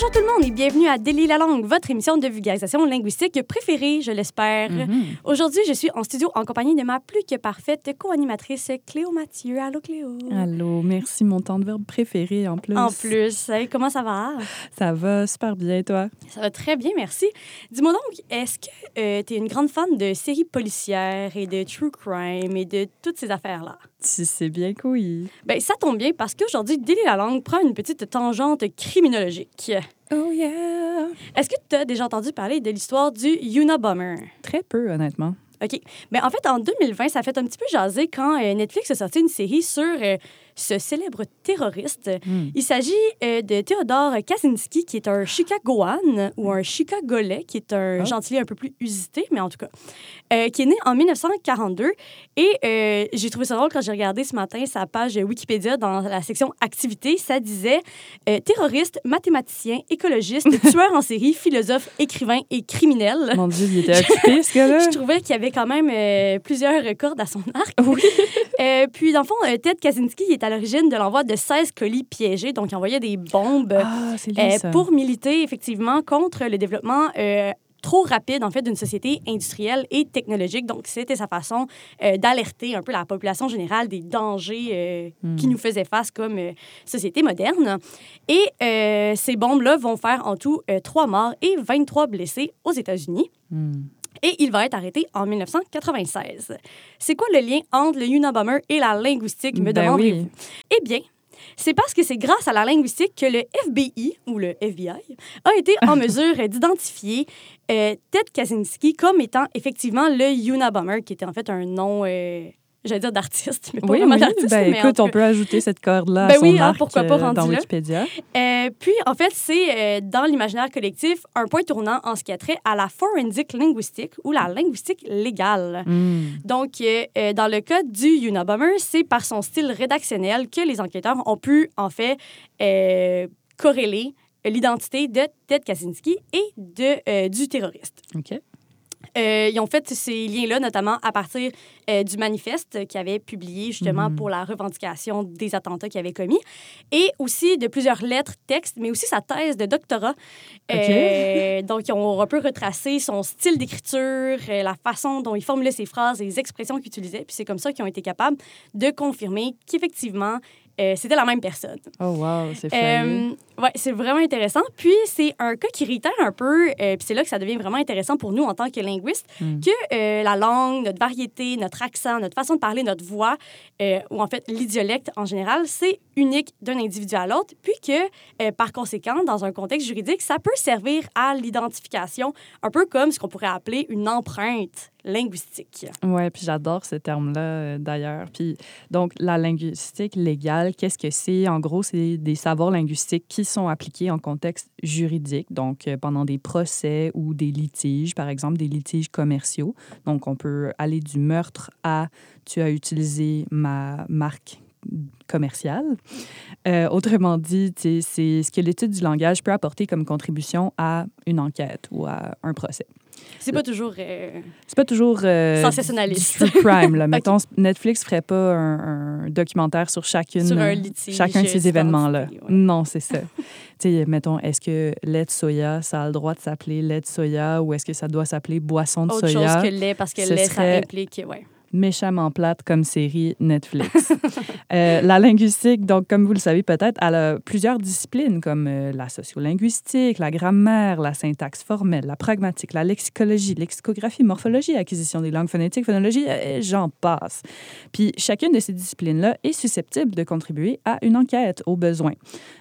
Bonjour tout le monde et bienvenue à Délie la langue, votre émission de vulgarisation linguistique préférée, je l'espère. Mhm. Aujourd'hui, je suis en studio en compagnie de ma plus que parfaite co-animatrice Cléo Mathieu. Allô Cléo. Allô, merci, mon temps de verbe préféré en plus. En plus, Hey, comment ça va? Ça va super bien, toi? Ça va très bien, merci. Dis-moi donc, est-ce que tu es une grande fan de séries policières et de true crime et de toutes ces affaires-là? Si c'est bien couillu. Ben, ça tombe bien parce qu'aujourd'hui, Délie la langue prend une petite tangente criminologique. Oh yeah! Est-ce que tu as déjà entendu parler de l'histoire du Unabomber? Très peu, honnêtement. OK. Mais en fait, en 2020, ça a fait un petit peu jaser quand euh, Netflix a sorti une série sur euh, ce célèbre terroriste. Hmm. Il s'agit euh, de Theodore Kaczynski, qui est un Chicagoan ou un Chicagolais, qui est un Ah. gentilé un peu plus usité, mais en tout cas, euh, qui est né en 1942. Et euh, j'ai trouvé ça drôle quand j'ai regardé ce matin sa page Wikipédia dans la section activités. Ça disait terroriste, mathématicien, écologiste, tueur en série, philosophe, écrivain et criminel. Mon Dieu, il était occupé, ce gars-là. Je trouvais qu'il y avait quand même plusieurs cordes à son arc. Oui. Puis, dans le fond, Ted Kaczynski est à l'origine de l'envoi de 16 colis piégés. Donc, il envoyait des bombes Ah, lui, euh, pour militer effectivement contre le développement euh, trop rapide, en fait, d'une société industrielle et technologique. Donc, c'était sa façon euh, d'alerter un peu la population générale des dangers euh, Hmm. qui nous faisaient face comme euh, société moderne. Et ces bombes-là vont faire en tout trois morts et 23 blessés aux États-Unis Hmm. Et il va être arrêté en 1996. C'est quoi le lien entre le Unabomber et la linguistique, me Ben demanderez-vous? oui. Eh bien, c'est parce que c'est grâce à la linguistique que le FBI, ou le FBI, a été en mesure d'identifier euh, Ted Kaczynski comme étant effectivement le Unabomber, qui était en fait un nom, euh, j'allais dire d'artiste, mais pas Oui, vraiment oui. d'artiste. Ben, écoute, on peut ajouter cette corde-là Ben à son oui, hein, arc pourquoi pas euh, dans. Wikipédia. Euh, puis, en fait, c'est euh, dans l'imaginaire collectif un point tournant en ce qui a trait à la forensic linguistique ou la linguistique légale. Hmm. Donc, euh, dans le cas du Unabomber, c'est par son style rédactionnel que les enquêteurs ont pu, en fait, corréler l'identité de Ted Kaczynski et de, du terroriste. OK. Euh, ils ont fait ces liens-là, notamment à partir euh, du manifeste qu'ils avaient publié justement Mhm. pour la revendication des attentats qu'ils avaient commis, et aussi de plusieurs lettres, textes, mais aussi sa thèse de doctorat. Euh, donc, ils ont un peu retracé son style d'écriture, euh, la façon dont il formulait ses phrases, les expressions qu'il utilisait, puis c'est comme ça qu'ils ont été capables de confirmer qu'effectivement, euh, c'était la même personne. Oh, wow, c'est. Euh, ouais, c'est vraiment intéressant. Puis c'est un cas qui réitère un peu, euh, puis c'est là que ça devient vraiment intéressant pour nous en tant que linguistes, Mm. que la langue, notre variété, notre accent, notre façon de parler, notre voix, ou en fait l'idialecte en général, c'est unique d'un individu à l'autre, puis que par conséquent, dans un contexte juridique, ça peut servir à l'identification, un peu comme ce qu'on pourrait appeler une empreinte linguistique. Oui, puis j'adore ce terme-là, d'ailleurs. Puis, donc, la linguistique légale, qu'est-ce que c'est? En gros, c'est des savoirs linguistiques qui sont appliqués en contexte juridique, donc euh, pendant des procès ou des litiges, par exemple, des litiges commerciaux. Donc, on peut aller du meurtre à tu as utilisé ma marque commerciale. Euh, autrement dit, c'est ce que l'étude du langage peut apporter comme contribution à une enquête ou à un procès. C'est pas toujours... euh, C'est pas toujours euh, Sensationnaliste. du true crime. Là. Mettons, Netflix ferait pas un, un documentaire sur chacune, Sur un euh, litige, chacun de euh, ces événements-là. d'identité, ouais. Non, c'est ça. tu sais, mettons, est-ce que lait de soya, ça a le droit de s'appeler lait de soya ou est-ce que ça doit s'appeler boisson de Autre soya? chose que lait, parce que lait, serait- ça implique... Ouais. Méchamment plate comme série Netflix. Euh, la linguistique, donc, comme vous le savez peut-être, elle a plusieurs disciplines comme euh, la sociolinguistique, la grammaire, la syntaxe formelle, la pragmatique, la lexicologie, lexicographie, morphologie, acquisition des langues phonétiques, phonologie, et j'en passe. Puis chacune de ces disciplines-là est susceptible de contribuer à une enquête au besoin.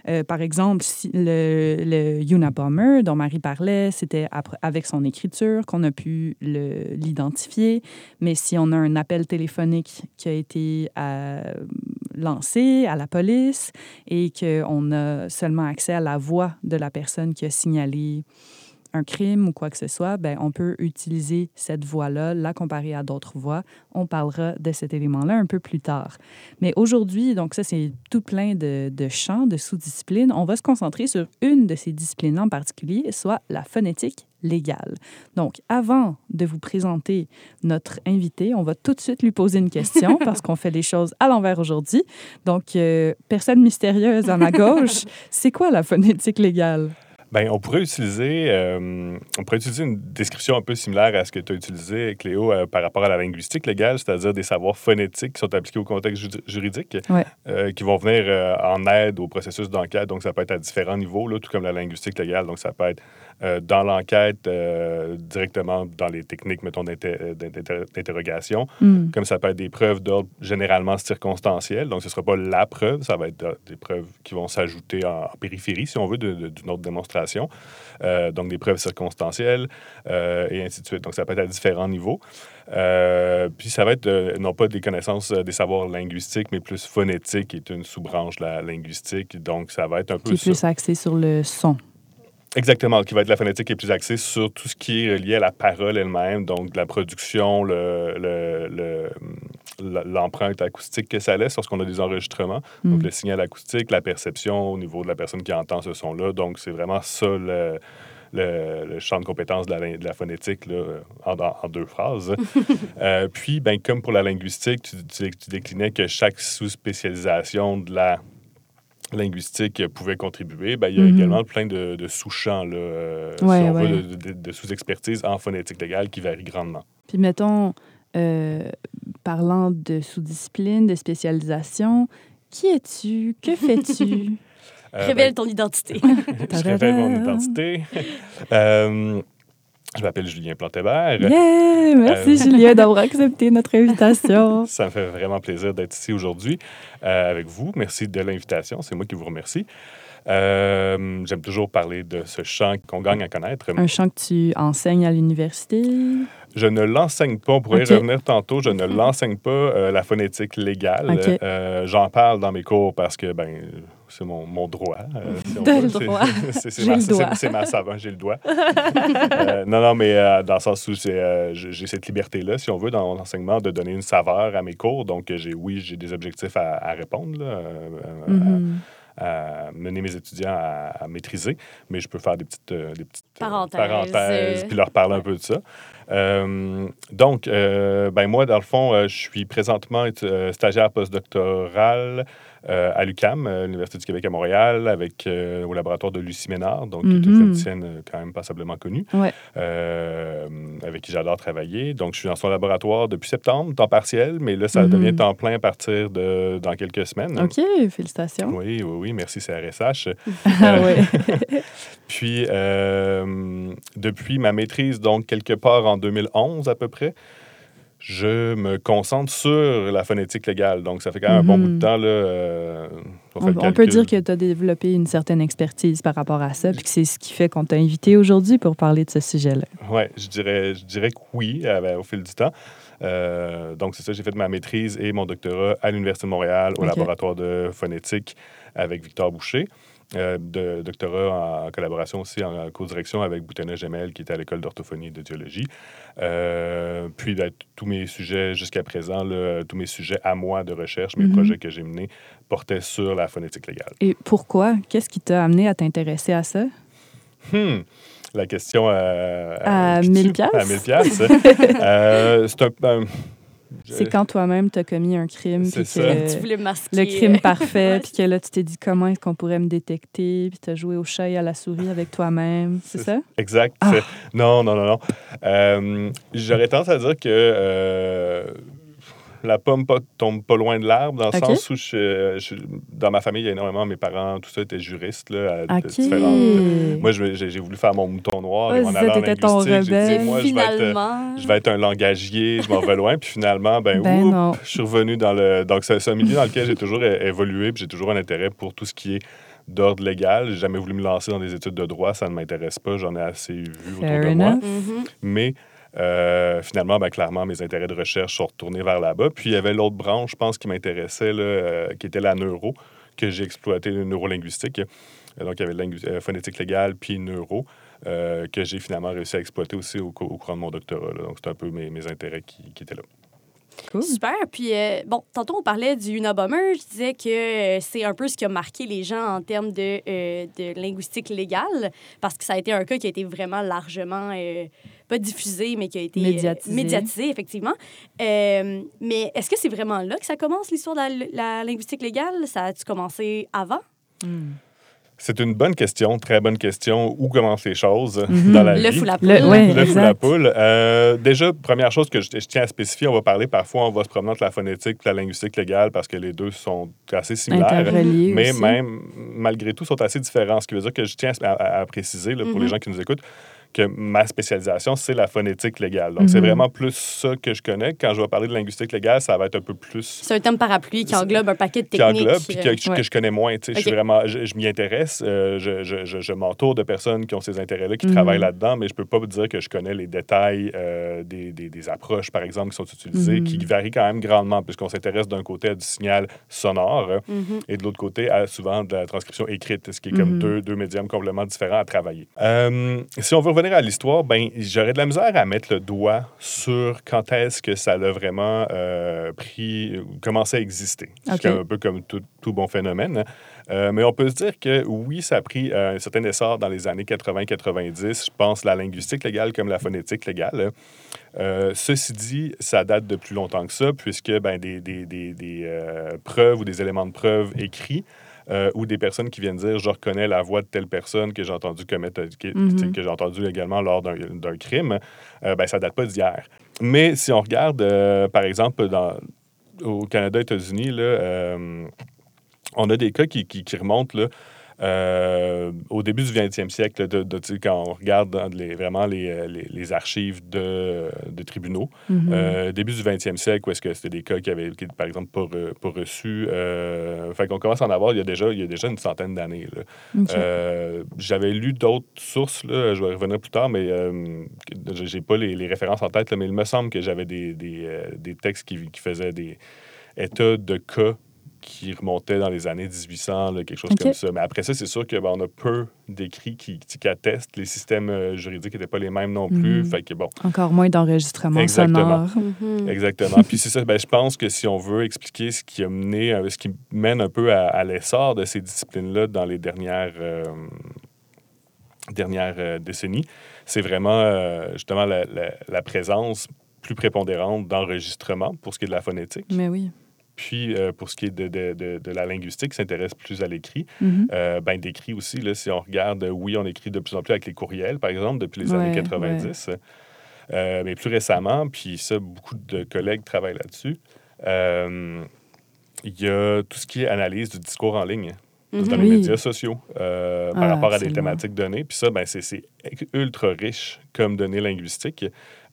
Euh, par exemple, le, le Unabomber dont Marie parlait, c'était avec son écriture qu'on a pu l'identifier. Mais si on a un appel téléphonique qui a été euh, lancé à la police et qu'on a seulement accès à la voix de la personne qui a signalé un crime ou quoi que ce soit, ben, on peut utiliser cette voix-là, la comparer à d'autres voix. On parlera de cet élément-là un peu plus tard. Mais aujourd'hui, donc ça, c'est tout plein de, de champs, de sous-disciplines. On va se concentrer sur une de ces disciplines en particulier, soit la phonétique légale. Donc, avant de vous présenter notre invité, on va tout de suite lui poser une question parce qu'on fait les choses à l'envers aujourd'hui. Donc, euh, personne mystérieuse à ma gauche, c'est quoi la phonétique légale? Ben, on pourrait utiliser, euh, on pourrait utiliser une description un peu similaire à ce que tu as utilisé, Cléo, euh, par rapport à la linguistique légale, c'est-à-dire des savoirs phonétiques qui sont appliqués au contexte ju- juridique, Ouais. euh, qui vont venir en aide au processus d'enquête. Donc, ça peut être à différents niveaux, là, tout comme la linguistique légale. Donc, ça peut être euh, dans l'enquête, euh, directement dans les techniques, mettons, euh, d'inter- d'interrogation, Hmm. comme ça peut être des preuves d'ordre généralement circonstanciel. Donc, ce ne sera pas la preuve, ça va être des preuves qui vont s'ajouter en, en périphérie, si on veut, d'une autre démonstration. Euh, donc, des preuves circonstancielles et ainsi de suite. Donc, ça peut être à différents niveaux. Puis, ça va être non pas des connaissances, des savoirs linguistiques, mais plus phonétique, qui est une sous-branche de la linguistique. Donc, ça va être un peu Qui est plus axé sur le son. Exactement, qui va être la phonétique qui est plus axée sur tout ce qui est lié à la parole elle-même, donc la production, le, le- le- l'empreinte acoustique que ça laisse lorsqu'on a des enregistrements, donc Hmm. le signal acoustique, la perception au niveau de la personne qui entend ce son-là. Donc, c'est vraiment ça le, champ de compétences de la, lin- de la phonétique là, en, en- en deux phrases. Euh, puis, ben, comme pour la linguistique, tu, tu- tu déclinais que chaque sous-spécialisation de la linguistique pouvait contribuer. Ben, il y a Mhm. également plein de, de sous-champs, là, euh, Ouais, si on ouais. veut, de, de- de sous-expertise en phonétique légale qui varient grandement. Puis mettons, euh, parlant de sous-discipline, de spécialisation, qui es-tu? Que fais-tu? Euh, Révèle ton identité. ben, je révèle mon identité. Je m'appelle Julien Plantébert. Yeah! Merci Euh, Julien d'avoir accepté notre invitation. Ça me fait vraiment plaisir d'être ici aujourd'hui euh, avec vous. Merci de l'invitation. C'est moi qui vous remercie. Euh, J'aime toujours parler de ce champ qu'on gagne à connaître. Un chant que tu enseignes à l'université? Je ne l'enseigne pas. On pourrait y revenir tantôt. Je ne l'enseigne pas, euh, la phonétique légale. Euh, J'en parle dans mes cours parce que ben, c'est mon, mon droit. euh, si C'est- ma- savant, j'ai le doigt. Euh, non, non, mais euh, dans le sens où c'est, euh, j'ai cette liberté-là, si on veut, dans mon enseignement, de donner une saveur à mes cours. Donc, j'ai, oui, j'ai des objectifs à, à répondre, là, Mhm. à, à mener mes étudiants à, maîtriser, mais je peux faire des petites, des petites Parenthèses, parenthèses, puis leur parler un peu de ça. Euh, donc, euh, ben moi, dans le fond, euh, je suis présentement stagiaire postdoctoral euh, à l'UCAM, euh, l'Université du Québec à Montréal, avec, euh, au laboratoire de Lucie Ménard, donc qui est une Mhm. physicienne quand même passablement connue, Ouais. euh, avec qui j'adore travailler. Donc, je suis dans son laboratoire depuis septembre, temps partiel, mais là, ça Mhm. devient temps plein à partir de dans quelques semaines. OK, félicitations. Oui, oui, oui, merci CRSH. Ah. Puis, depuis ma maîtrise, donc quelque part en 2011 à peu près, je me concentre sur la phonétique légale. Donc, ça fait quand même un bon Mhm. bout de temps. Là, euh, on, peut dire que tu as développé une certaine expertise par rapport à ça, puis que c'est ce qui fait qu'on t'a invité aujourd'hui pour parler de ce sujet-là. Oui, je dirais, je dirais que oui, euh, ben, au fil du temps. Euh, donc, c'est ça, j'ai fait ma maîtrise et mon doctorat à l'Université de Montréal, au laboratoire de phonétique avec Victor Boucher. Euh, de doctorat en, collaboration aussi en, co-direction avec Boutena Gemel, qui était à l'école d'orthophonie et de diologie. Euh, puis, tous mes sujets jusqu'à présent, là, tous mes sujets à moi de recherche, mes Mhm. projets que j'ai menés, portaient sur la phonétique légale. Et pourquoi? Qu'est-ce qui t'a amené à t'intéresser à ça? Hmm. La question euh, À qui 1000 tue? piastres? À 1000 piastres. Euh, c'est un, un- C'est quand toi-même t'as commis un crime, C'est puis ça. que tu voulais masquer. le crime parfait, Ouais. puis que là tu t'es dit comment est-ce qu'on pourrait me détecter, puis t'as joué au chat et à la souris avec toi-même, c'est ça? Exact. Ah. Non, non, non, non. Euh, J'aurais tendance à dire que euh, la pomme pas, tombe pas loin de l'arbre, dans le sens où je, je- dans ma famille, il y a énormément, mes parents, tout ça, étaient juristes là, à différentes... Moi, j'ai voulu faire mon mouton noir et Ouais, mon ton linguistique. J'ai dit, rebelle. moi, je vais, être, je vais être un langagier, je m'en vais loin. Puis finalement, ben, Ben oups, non. je suis revenu dans le... Donc, c'est un milieu dans lequel j'ai toujours évolué, puis j'ai toujours un intérêt pour tout ce qui est d'ordre légal. J'ai jamais voulu me lancer dans des études de droit, ça ne m'intéresse pas, j'en ai assez vu Fair autour de moi. Mhm. Mais euh, finalement, ben, clairement, mes intérêts de recherche sont retournés vers là-bas. Puis il y avait l'autre branche, je pense, qui m'intéressait, euh, qui était la neuro, que j'ai exploité, le neurolinguistique. Euh, Donc, il y avait lingu- euh, phonétique légale, puis neuro, euh, que j'ai finalement réussi à exploiter aussi au, au courant de mon doctorat. Donc, c'est un peu mes, mes intérêts qui étaient là. Cool. Super. Puis, euh, bon, tantôt, on parlait du Unabomber. Je disais que euh, c'est un peu ce qui a marqué les gens en termes de, euh, de linguistique légale, parce que ça a été un cas qui a été vraiment largement, pas diffusé, mais qui a été Médiatisé. médiatisé, effectivement. Mais est-ce que c'est vraiment là que ça commence, l'histoire de la, la linguistique légale? Ça a-tu commencé avant? Hmm. C'est une bonne question, très bonne question. Où commencent les choses Mhm. dans la Le vie? fou la poule. Le- ouais. Le fou la poule. Euh, déjà, première chose que je, je tiens à spécifier, on va parler parfois, on va se promener entre la phonétique et la linguistique légale parce que les deux sont assez similaires. Mais aussi. même, malgré tout, sont assez différents. Ce qui veut dire que je tiens à, à- à préciser, là, pour Mhm. les gens qui nous écoutent, que ma spécialisation, c'est la phonétique légale. Donc, c'est Mhm. vraiment plus ça que je connais. Quand je vais parler de linguistique légale, ça va être un peu plus C'est un terme parapluie qui englobe un paquet de qui techniques. englobe puis que, euh, que Ouais. je connais moins. sais. Je, suis vraiment, je, je m'y intéresse, euh, je, je, je, m'entoure de personnes qui ont ces intérêts-là, qui Mhm. travaillent là-dedans, mais je peux pas vous dire que je connais les détails euh, des, des, des approches, par exemple, qui sont utilisées, Mhm. qui varient quand même grandement, puisqu'on s'intéresse d'un côté à du signal sonore mhm. et de l'autre côté à souvent de la transcription écrite, ce qui est comme Mhm. deux, deux médiums complètement différents à travailler. Euh, si on veut revenir à l'histoire, ben, j'aurais de la misère à mettre le doigt sur quand est-ce que ça a vraiment euh, pris, commencé à exister. C'est un peu comme tout, tout bon phénomène. Euh, mais on peut se dire que oui, ça a pris euh, un certain essor dans les années 80-90. Je pense la linguistique légale comme la phonétique légale. Euh, ceci dit, ça date de plus longtemps que ça, puisque ben, des, des, des, des, preuves ou des éléments de preuve écrits euh, ou des personnes qui viennent dire je reconnais la voix de telle personne que j'ai entendu commettre, qui- Mhm. que j'ai entendu également lors d'un d'un crime, euh, ben, ça date pas d'hier. Mais si on regarde, euh, par exemple, dans, au Canada, États-Unis, là, euh, on a des cas qui, qui, qui remontent là, euh, au début du 20e siècle, de, de- quand on regarde les, vraiment les, les, les archives de, tribunaux. Mhm. Euh, début du 20e siècle, où est-ce que c'était des cas qui avaient, qui, par exemple, pas, re- pas reçus. Euh, fait qu'on commence à en avoir il y a déjà, il y a déjà une centaine d'années. J'avais lu d'autres sources, là, je vais revenir plus tard, mais j'ai pas les, références en tête, là, mais il me semble que j'avais des, des, des textes qui, qui faisaient des états de cas qui remontaient dans les années 1800, là, quelque chose comme ça. Mais après ça, c'est sûr qu'on on a peu d'écrits qui, qui, qui attestent. Les systèmes euh, juridiques n'étaient pas les mêmes non plus. Mhm. Fait que bon, Encore moins d'enregistrements Exactement. sonores. Mhm. Exactement. Puis c'est ça, ben, je pense que si on veut expliquer ce qui a mené, euh, ce qui mène un peu à, à l'essor de ces disciplines-là dans les dernières, euh, dernières euh, décennies, c'est vraiment euh, justement la, la- la présence plus prépondérante d'enregistrement pour ce qui est de la phonétique. Mais oui. Puis euh, pour ce qui est de, de- de- de la linguistique, s'intéresse plus à l'écrit. Mhm. Euh, ben, d'écrit aussi, là, si on regarde, euh, oui, on écrit de plus en plus avec les courriels, par exemple, depuis les Ouais, années 90. Euh, mais plus récemment, puis ça, beaucoup de collègues travaillent là-dessus, il y a tout ce qui est analyse du discours en ligne Mhm. dans Oui. les médias sociaux euh, par Ah, rapport à des thématiques données. Puis ça, ben, c'est c'est ultra riche comme données linguistiques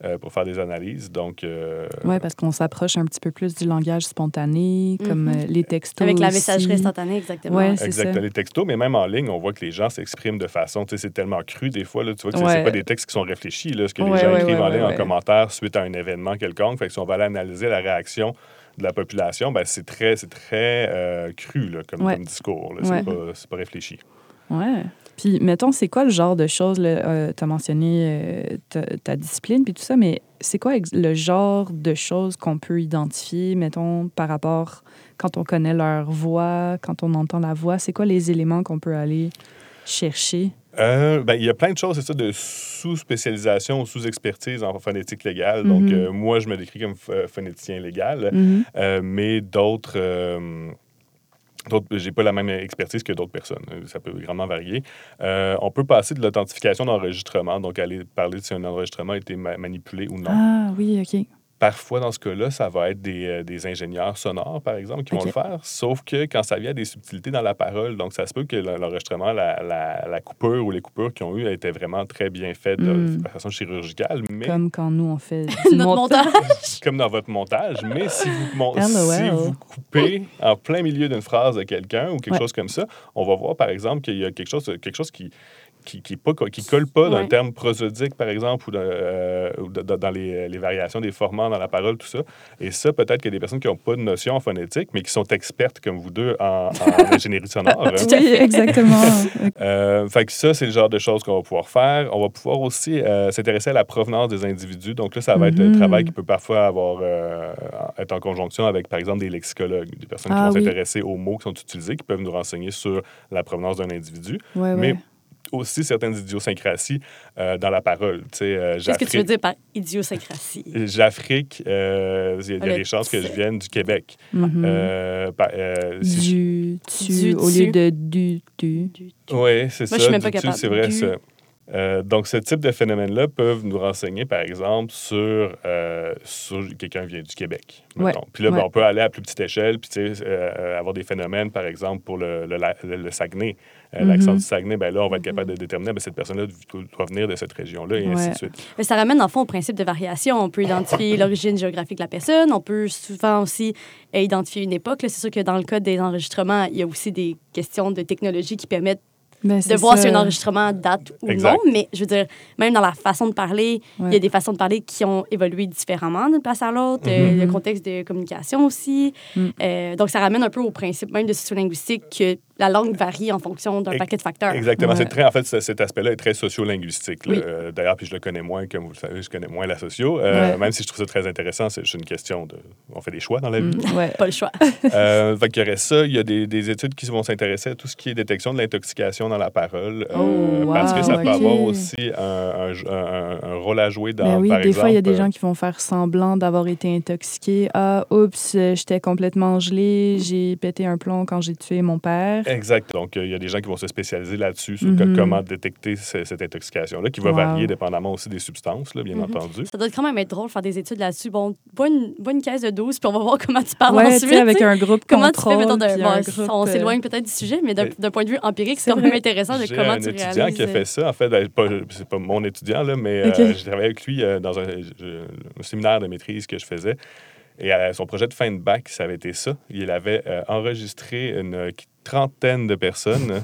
euh, pour faire des analyses. Donc, euh, Oui, parce qu'on s'approche un petit peu plus du langage spontané, comme Mhm. euh, les textos. Avec la aussi. messagerie instantanée, exactement. Ouais, c'est Exact, ça. les textos, mais même en ligne, on voit que les gens s'expriment de façon, tu sais, c'est tellement cru des fois, là, tu vois que c'est- Ouais. c'est pas des textes qui sont réfléchis, là, ce que les gens ouais, écrivent ouais, en ligne ouais, en ouais. commentaire suite à un événement quelconque. Fait que si on va aller analyser la réaction de la population, ben, c'est très, très euh, cru là, comme, Ouais. comme discours. Ouais. C'est pas, pas réfléchi. Ouais. Puis, mettons, c'est quoi le genre de choses, tu as mentionné euh, ta, ta discipline, puis tout ça, mais c'est quoi le genre de choses qu'on peut identifier, mettons, par rapport, quand on connaît leur voix, quand on entend la voix, c'est quoi les éléments qu'on peut aller chercher? Euh, ben, il y a plein de choses, c'est ça, de sous-spécialisation ou sous-expertise en phonétique légale. Donc, Mhm. euh, moi, je me décris comme ph- phonéticien légal. Mhm. Euh, mais d'autres. euh, j'ai pas la même expertise que d'autres personnes. Euh, Ça peut grandement varier. Euh, on peut passer de l'authentification d'enregistrement, donc aller parler de si un enregistrement a été ma- manipulé ou non. Ah oui, OK. Parfois, dans ce cas-là, ça va être des, euh, des ingénieurs sonores, par exemple, qui vont le faire. Sauf que quand ça vient à des subtilités dans la parole, donc ça se peut que le- l'enregistrement, la, la- la coupure ou les coupures qu'ils ont eues étaient vraiment très bien faites de, Mm. de façon chirurgicale, mais Comme quand nous, on fait du Notre montage. comme dans votre montage, mais si vous, mon- LOL. si vous coupez en plein milieu d'une phrase de quelqu'un ou quelque Ouais. chose comme ça, on va voir par exemple qu'il y a quelque chose, quelque chose qui qui, qui, est pas, qui colle pas d'un Ouais. terme prosodique, par exemple, ou, dans- euh, ou de- de- dans les, les variations des formants dans la parole, tout ça. Et ça, peut-être qu'il y a des personnes qui n'ont pas de notion en phonétique, mais qui sont expertes, comme vous deux, en, en ingénierie sonore. hein. Oui, exactement. Euh, fait que ça, c'est le genre de choses qu'on va pouvoir faire. On va pouvoir aussi euh, s'intéresser à la provenance des individus. Donc là, ça va être un Mhm. travail qui peut parfois avoir, euh, être en conjonction avec, par exemple, des lexicologues, des personnes Ah qui vont oui. s'intéresser aux mots qui sont utilisés, qui peuvent nous renseigner sur la provenance d'un individu. Ouais, Mais ouais. Aussi certaines idiosyncrasies euh, dans la parole. Euh, Qu'est-ce que tu veux dire par idiosyncrasie? J'Afrique, euh, il y a, des chances que je vienne du Québec. Mm-hmm. du, tu, au lieu de du, tu. Oui, c'est ça. Moi, je suis même pas capable. C'est vrai, ça. Euh, donc, ce type de phénomène-là peuvent nous renseigner, par exemple, sur, euh, sur quelqu'un vient du Québec. Ouais, puis là, ben, on peut aller à plus petite échelle, puis euh, avoir des phénomènes, par exemple, pour le, le, le, Saguenay. Euh, l'accent mm-hmm. du Saguenay, ben là, on va être capable de déterminer que ben, cette personne-là doit venir de cette région-là, et ainsi de suite. Mais ça ramène, en fond, au principe de variation. On peut identifier l'origine géographique de la personne. On peut souvent aussi identifier une époque. C'est sûr que dans le cas des enregistrements, il y a aussi des questions de technologie qui permettent ben, de voir si un enregistrement date ou non. Mais je veux dire, même dans la façon de parler, il y a des façons de parler qui ont évolué différemment d'une place à l'autre. Euh, mm-hmm. le contexte de communication aussi. Mm. Euh, donc, ça ramène un peu au principe même de sociolinguistique que la langue varie en fonction d'un paquet de facteurs. Exactement. C'est très, en fait, cet aspect-là est très sociolinguistique. Euh, d'ailleurs, puis je le connais moins, comme vous le savez, je connais moins la socio. Euh, même si je trouve ça très intéressant, c'est une question de. On fait des choix dans la vie. Mm, ouais. Pas le choix. euh, fait il y aurait ça. Il y a des, des, études qui vont s'intéresser à tout ce qui est détection de l'intoxication dans la parole. Euh, oh, parce que ça peut avoir aussi un, un, un, rôle à jouer dans. Ben oui, par des fois, il y a des gens qui vont faire semblant d'avoir été intoxiqués. Ah, oups, j'étais complètement gelé, j'ai pété un plomb quand j'ai tué mon père. Exact. Donc, il y a des gens qui vont se spécialiser là-dessus, sur mhm. comment détecter cette intoxication-là, qui va varier dépendamment aussi des substances, là, bien mhm. entendu. Ça doit quand même être drôle de faire des études là-dessus. Bon, bonne, bonne caisse de 12, puis on va voir comment tu parles ouais, ensuite. avec un groupe Comment tu fais, mettons, de, on s'éloigne peut-être du sujet, mais d'un point de vue empirique, c'est quand même intéressant de comment tu réalises. un étudiant qui a fait ça. En fait, ben, c'est pas mon étudiant, là, mais euh, j'ai travaillé avec lui euh, dans un, un séminaire de maîtrise que je faisais. Et euh, son projet de fin de bac, ça avait été ça. Il avait enregistré une trentaine de personnes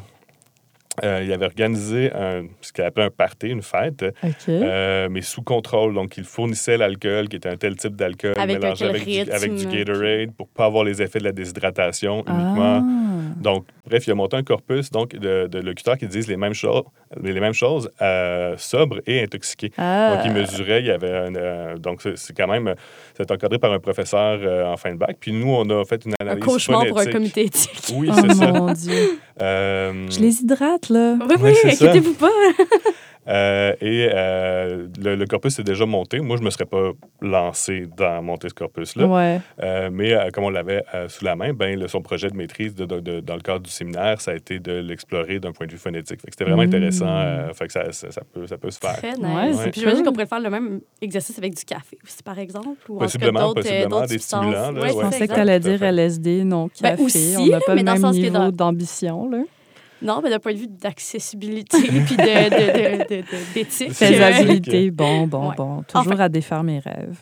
euh, il avait organisé un, ce qu'il appelait un party, une fête, euh, mais sous contrôle. Donc, il fournissait l'alcool, qui était un tel type d'alcool, mélangé avec du, avec du, Gatorade pour ne pas avoir les effets de la déshydratation uniquement. Donc, bref, il a monté un corpus donc, de, de locuteurs qui disent les mêmes choses, les mêmes choses euh, sobres et intoxiqués. Ah. Donc, il mesurait, il y avait un, donc c'est quand même, c'est encadré par un professeur en fin de bac. Puis nous, on a fait une analyse Un cauchemar pour un comité éthique. Oui, c'est oh, ça. Mon Dieu. Je les hydrate, là. Oui, oui, inquiétez-vous pas. Euh, et euh, le, corpus est déjà monté. Moi, je ne me serais pas lancé dans monter ce corpus-là. Ouais. Euh, mais comme on l'avait sous la main, ben, son projet de maîtrise de, de, dans le cadre du séminaire, ça a été de l'explorer d'un point de vue phonétique. C'était vraiment mmh. intéressant. fait que ça, ça, ça, peut, ça peut se faire. Très nice. Ouais. Puis j'imagine qu'on pourrait faire le même exercice avec du café aussi, par exemple. Ou possiblement, possiblement des stimulants. Là, ouais, je pensais que tu allais dire LSD, non ben, café. Ben aussi, on n'a pas le même niveau d'ambition. Non, mais d'un point de vue d'accessibilité puis d'éthique. De, Faisabilité, bon, bon, bon. Toujours à défaire mes rêves.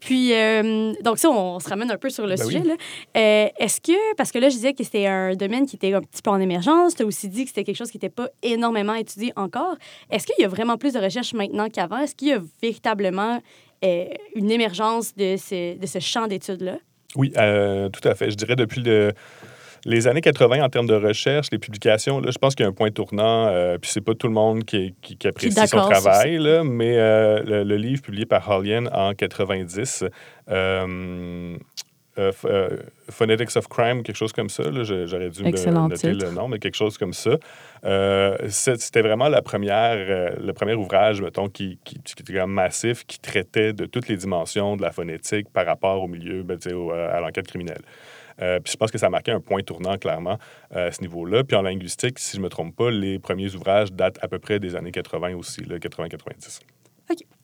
Puis, euh, donc ça, on, se ramène un peu sur le ben sujet. là. Euh, Est-ce que, parce que là, je disais que c'était un domaine qui était un petit peu en émergence, tu as aussi dit que c'était quelque chose qui n'était pas énormément étudié encore. Est-ce qu'il y a vraiment plus de recherches maintenant qu'avant? Est-ce qu'il y a véritablement euh, une émergence de ce, de ce champ d'études-là? Oui, euh, tout à fait. Je dirais depuis le les années 80, en termes de recherche, les publications, là, je pense qu'il y a un point tournant, euh, puis c'est pas tout le monde qui, qui, qui apprécie son travail, là, mais euh, le, livre publié par Hallian en 90, euh, euh, Phonetics of Crime, quelque chose comme ça. J'aurais dû me noter le nom, mais quelque chose comme ça. C'était vraiment la première, le premier ouvrage, mettons, qui, qui, qui était massif, qui traitait de toutes les dimensions de la phonétique par rapport au milieu, ben, à l'enquête criminelle. Euh, puis je pense que ça a marqué un point tournant, clairement, euh, à ce niveau-là. Puis en linguistique, si je ne me trompe pas, les premiers ouvrages datent à peu près des années 80 aussi, 80-90.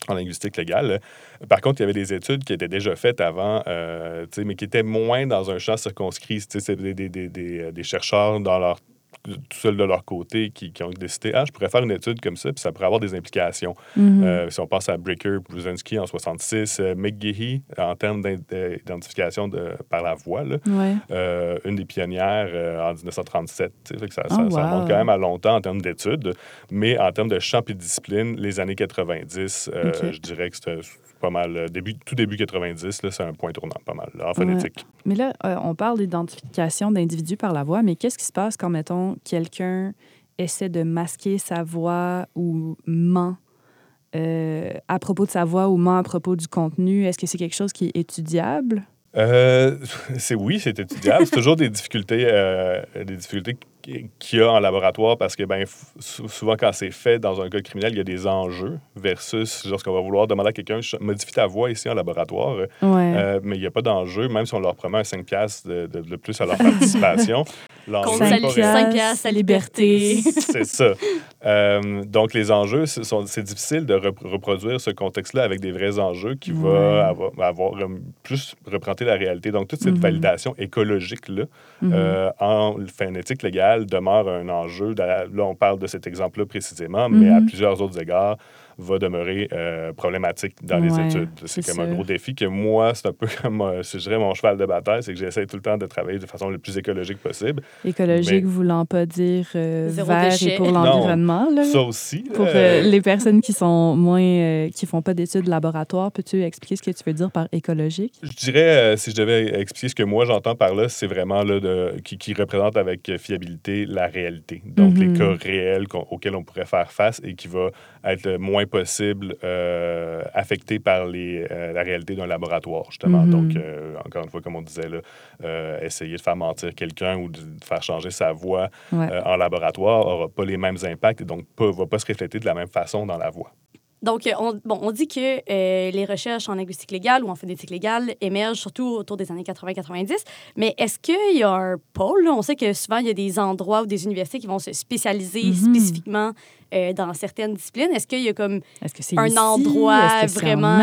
En linguistique légale. Par contre, il y avait des études qui étaient déjà faites avant, euh, mais qui étaient moins dans un champ circonscrit. C'est des, des, des, des, chercheurs dans leur tout seuls de leur côté qui, qui, ont décidé ah je pourrais faire une étude comme ça puis ça pourrait avoir des implications mm-hmm. euh, si on pense à Breaker Brzezinski en 66 euh, McGehee en termes d'identification par la voix là, euh, une des pionnières en 1937 fait que ça, ça, oh, remonte quand même à longtemps en termes d'études mais en termes de champ et discipline les années 90 je dirais que c'était pas mal. Début, tout début 90, c'est un point tournant pas mal, en phonétique. Mais là, euh, on parle d'identification d'individus par la voix, mais qu'est-ce qui se passe quand, mettons, quelqu'un essaie de masquer sa voix ou ment euh, à propos de sa voix ou ment à propos du contenu? Est-ce que c'est quelque chose qui est étudiable? Euh, c'est oui, c'est étudiable. c'est toujours des difficultés, euh, des difficultés qu'il y a en laboratoire parce que ben, souvent, quand c'est fait dans un cas criminel, il y a des enjeux versus lorsqu'on va vouloir demander à quelqu'un modifie ta voix ici en laboratoire, euh, mais il n'y a pas d'enjeu, même si on leur promet un 5 piastres de, de, plus à leur participation. 5 piastres à liberté. c'est ça. Euh, donc, les enjeux, c'est difficile de reproduire ce contexte-là avec des vrais enjeux qui va avoir, plus représenter la réalité. Donc, toute cette mm-hmm. validation écologique-là, mm-hmm. euh, en phonétique légale, demeure un enjeu. Là, on parle de cet exemple-là précisément, mais à mhm. plusieurs autres égards, va demeurer euh, problématique dans les études. C'est comme un gros défi que moi, c'est un peu comme, euh, je dirais, mon cheval de bataille, c'est que j'essaie tout le temps de travailler de façon le plus écologique possible. Écologique voulant pas dire euh, vert et pour l'environnement. Ça aussi. Pour les personnes qui sont moins, qui font pas d'études laboratoire, peux-tu expliquer ce que tu veux dire par écologique? Je dirais, si je devais expliquer ce que moi j'entends par là, c'est vraiment là, de, qui, qui, représente avec fiabilité la réalité. Donc, les mhm. cas réels auxquels on pourrait faire face et qui va être moins possible euh, affecté par les, euh, la réalité d'un laboratoire, justement. Mm-hmm. Donc, euh, encore une fois, comme on disait, là, essayer de faire mentir quelqu'un ou de faire changer sa voix en laboratoire n'aura pas les mêmes impacts et donc ne va pas se refléter de la même façon dans la voix. Donc, on, bon, on dit que euh, les recherches en linguistique légale ou en phonétique légale émergent surtout autour des années 80-90. Mais est-ce qu'il y a un pôle? On sait que souvent, il y a des endroits ou des universités qui vont se spécialiser mhm. spécifiquement euh, dans certaines disciplines. Est-ce qu'il y a comme un endroit vraiment...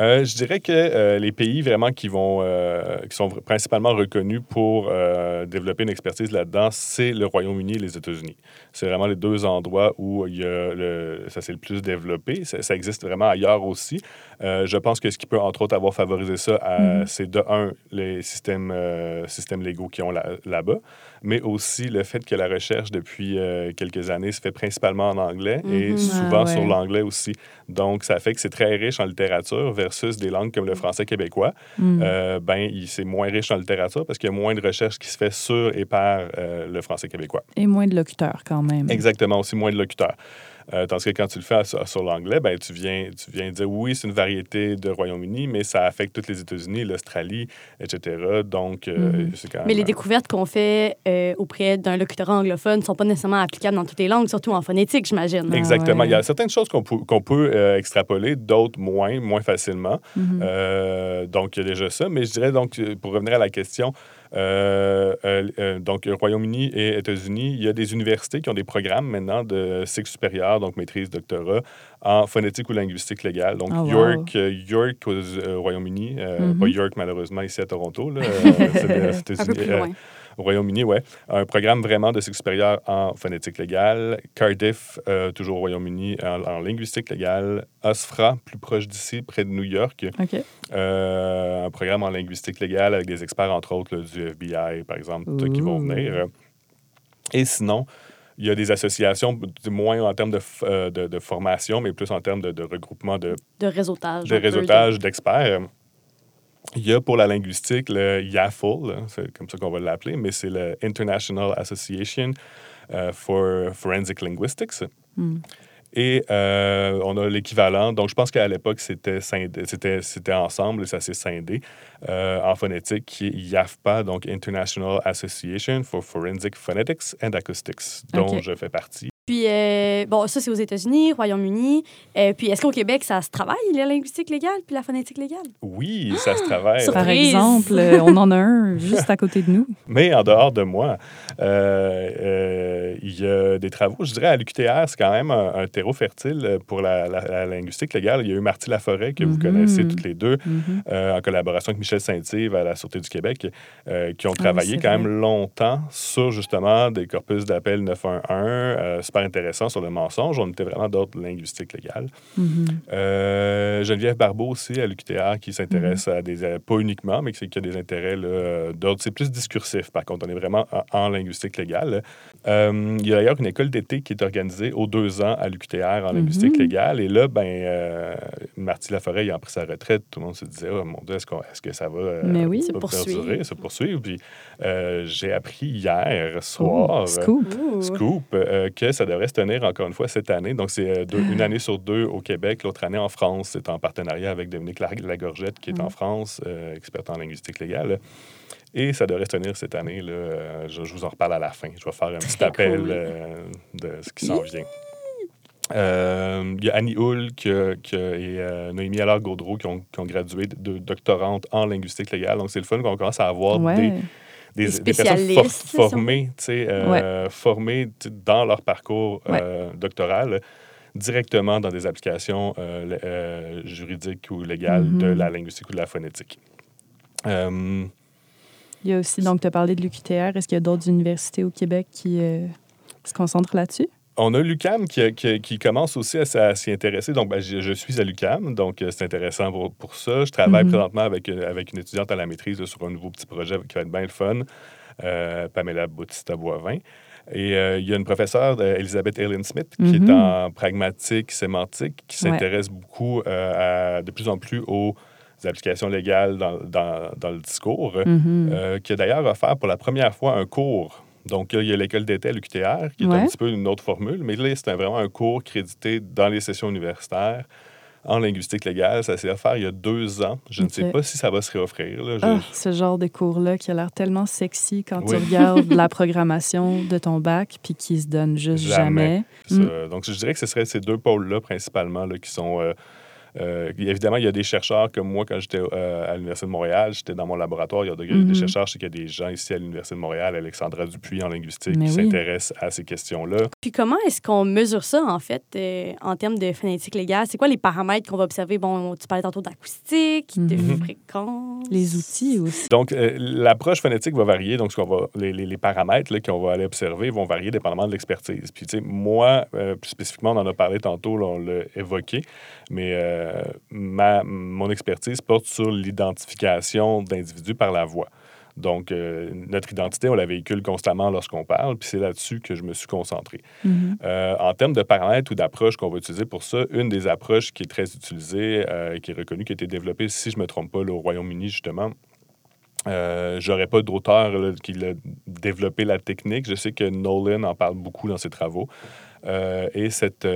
Euh, je dirais que euh, les pays vraiment qui vont euh, qui sont principalement reconnus pour développer une expertise là-dedans, c'est le Royaume-Uni et les États-Unis. C'est vraiment les deux endroits où il y a le, ça s'est le plus développé. Ça, existe vraiment ailleurs aussi. je pense que ce qui peut entre autres avoir favorisé ça, mm-hmm. c'est de un les systèmes systèmes légaux qui ont là-bas mais aussi le fait que la recherche depuis euh, quelques années se fait principalement en anglais et mhm. souvent ah, sur l'anglais aussi. Donc, ça fait que c'est très riche en littérature versus des langues comme le français québécois. Euh, ben, c'est moins riche en littérature parce qu'il y a moins de recherche qui se fait sur et par euh, le français québécois. Et moins de locuteurs quand même. Exactement, aussi moins de locuteurs. Euh, tandis que quand tu le fais sur, l'anglais, ben, tu, viens, tu viens dire oui, c'est une variété de Royaume-Uni, mais ça affecte tous les États-Unis, l'Australie, etc. Donc, euh, mhm. c'est quand même. Mais les découvertes qu'on fait euh, auprès d'un locuteur anglophone ne sont pas nécessairement applicables dans toutes les langues, surtout en phonétique, j'imagine. Ah, Exactement. Il y a certaines choses qu'on peut, qu'on peut extrapoler, d'autres moins, moins facilement. Mhm. donc, il y a déjà ça. Mais je dirais, donc, pour revenir à la question, euh, euh, euh, donc, Royaume-Uni et États-Unis, il y a des universités qui ont des programmes maintenant de cycle supérieur, donc maîtrise, doctorat, en phonétique ou linguistique légale. Donc, ah, York, York au Royaume-Uni, pas York malheureusement ici à Toronto, là, c'est au Royaume-Uni, ouais. Un programme vraiment de cycle supérieur en phonétique légale. Cardiff, euh, toujours au Royaume-Uni, en, linguistique légale. OSFRA, plus proche d'ici, près de New York. Euh, un programme en linguistique légale avec des experts, entre autres, du FBI, par exemple, qui vont venir. Et sinon, il y a des associations, moins en termes de, euh, de, formation, mais plus en termes de, de regroupement de... De réseautage. De réseautage d'experts. Il y a pour la linguistique le YAFL, c'est comme ça qu'on va l'appeler, mais c'est le International Association euh, for Forensic Linguistics. Hmm. Et euh, on a l'équivalent. Donc, je pense qu'à l'époque, c'était, c'était, ensemble et ça s'est scindé. Euh, en phonétique, qui est YAFPA, donc International Association for Forensic Phonetics and Acoustics, dont je fais partie. Puis, euh, bon, ça, c'est aux États-Unis, Royaume-Uni. Euh, puis, est-ce qu'au Québec, ça se travaille, la linguistique légale puis la phonétique légale? Oui, ça se travaille. Par exemple, euh, on en a un juste à côté de nous. Mais en dehors de moi, il y a des travaux. Je dirais à l'UQTR, c'est quand même un, terreau fertile pour la, linguistique légale. Il y a eu Marty Laforêt, que vous mm-hmm. connaissez toutes les deux, mm-hmm. en collaboration avec Michel Saint-Yves à la Sûreté du Québec, qui ont ah travaillé quand même longtemps sur justement des corpus d'appel 911 super intéressant sur le mensonge. On était vraiment d'autres linguistiques légales. Mm-hmm. Euh, Geneviève Barbeau aussi à l'UQTR qui s'intéresse mm-hmm. à des, euh, pas uniquement, mais qui, a des intérêts d'autres. C'est plus discursif, par contre. On est vraiment en, linguistique légale. Euh, il y a d'ailleurs une école d'été qui est organisée aux deux ans à l'UQTR en linguistique mm-hmm. légale. Et là, ben, Marty Laforêt, il a pris sa retraite. Tout le monde se disait, oh mon Dieu, est-ce, que ça va mais oui, se poursuivre? se poursuivre? Puis j'ai appris hier soir, scoop, scoop que ça ça devrait se tenir encore une fois cette année. Donc, c'est une année sur deux au Québec, l'autre année en France. C'est en partenariat avec Dominique Lagorgette, qui est en France, experte en linguistique légale. Et ça devrait se tenir cette année. Là. Je, vous en reparle à la fin. Je vais faire un petit appel de ce qui s'en vient. Euh, il y a Annie Hull et euh, Noémie Allard-Gaudreau qui ont, gradué de, doctorantes en linguistique légale. Donc, c'est le fun qu'on commence à avoir des, des, personnes formées, euh, formées dans leur parcours doctoral directement dans des applications juridiques ou légales de mm-hmm. la linguistique ou de la phonétique. Il y a aussi, donc, tu as parlé de l'UQTR. Est-ce qu'il y a d'autres universités au Québec qui se concentrent là-dessus? On a l'UCAM qui, qui, commence aussi à, s'y intéresser. Donc, ben, je, suis à l'UCAM, donc euh, c'est intéressant pour, ça. Je travaille mm-hmm. présentement avec, euh, avec une étudiante à la maîtrise sur un nouveau petit projet qui va être bien le fun, euh, Pamela Bautista-Boivin. Et il y a une professeure, Elisabeth Ellen Smith, qui est mm-hmm. en pragmatique, sémantique, qui s'intéresse beaucoup de plus en plus aux applications légales dans, dans, le discours, mm-hmm. qui a d'ailleurs offert pour la première fois un cours donc, il y a l'école d'été l'UQTR, qui est un petit peu une autre formule, mais là, c'était vraiment un cours crédité dans les sessions universitaires en linguistique légale. Ça s'est offert il y a deux ans. Je ne sais pas si ça va se réoffrir. Là. Ah, ce genre de cours-là qui a l'air tellement sexy quand tu regardes la programmation de ton bac puis qui se donne juste jamais. Mm. Donc, je dirais que ce serait ces deux pôles-là principalement là, qui sont... Euh, euh, évidemment, il y a des chercheurs comme moi, quand j'étais euh, à l'Université de Montréal, j'étais dans mon laboratoire, il y a des mhm. chercheurs, je sais qu'il y a des gens ici à l'Université de Montréal, Alexandra Dupuis en linguistique, qui s'intéressent à ces questions-là. Puis comment est-ce qu'on mesure ça, en fait, euh, en termes de phonétique légale? C'est quoi les paramètres qu'on va observer? Bon, tu parlais tantôt d'acoustique, de mhm. fréquence. Les outils aussi. Donc, l'approche phonétique va varier. Donc, ce qu'on va, les, les, paramètres qu'on va aller observer vont varier dépendamment de l'expertise. Puis, tu sais, moi, plus spécifiquement, on en a parlé tantôt, on l'a évoqué, mais euh, ma, mon expertise porte sur l'identification d'individus par la voix. Donc, euh, notre identité, on la véhicule constamment lorsqu'on parle, puis c'est là-dessus que je me suis concentré. Mm-hmm. Euh, en termes de paramètres ou d'approches qu'on va utiliser pour ça, une des approches qui est très utilisée et qui est reconnue, qui a été développée, si je ne me trompe pas, au Royaume-Uni, justement, euh, J'aurais pas d'auteur qui a développé la technique. Je sais que Nolan en parle beaucoup dans ses travaux. et cette,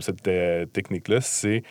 cette technique-là, c'est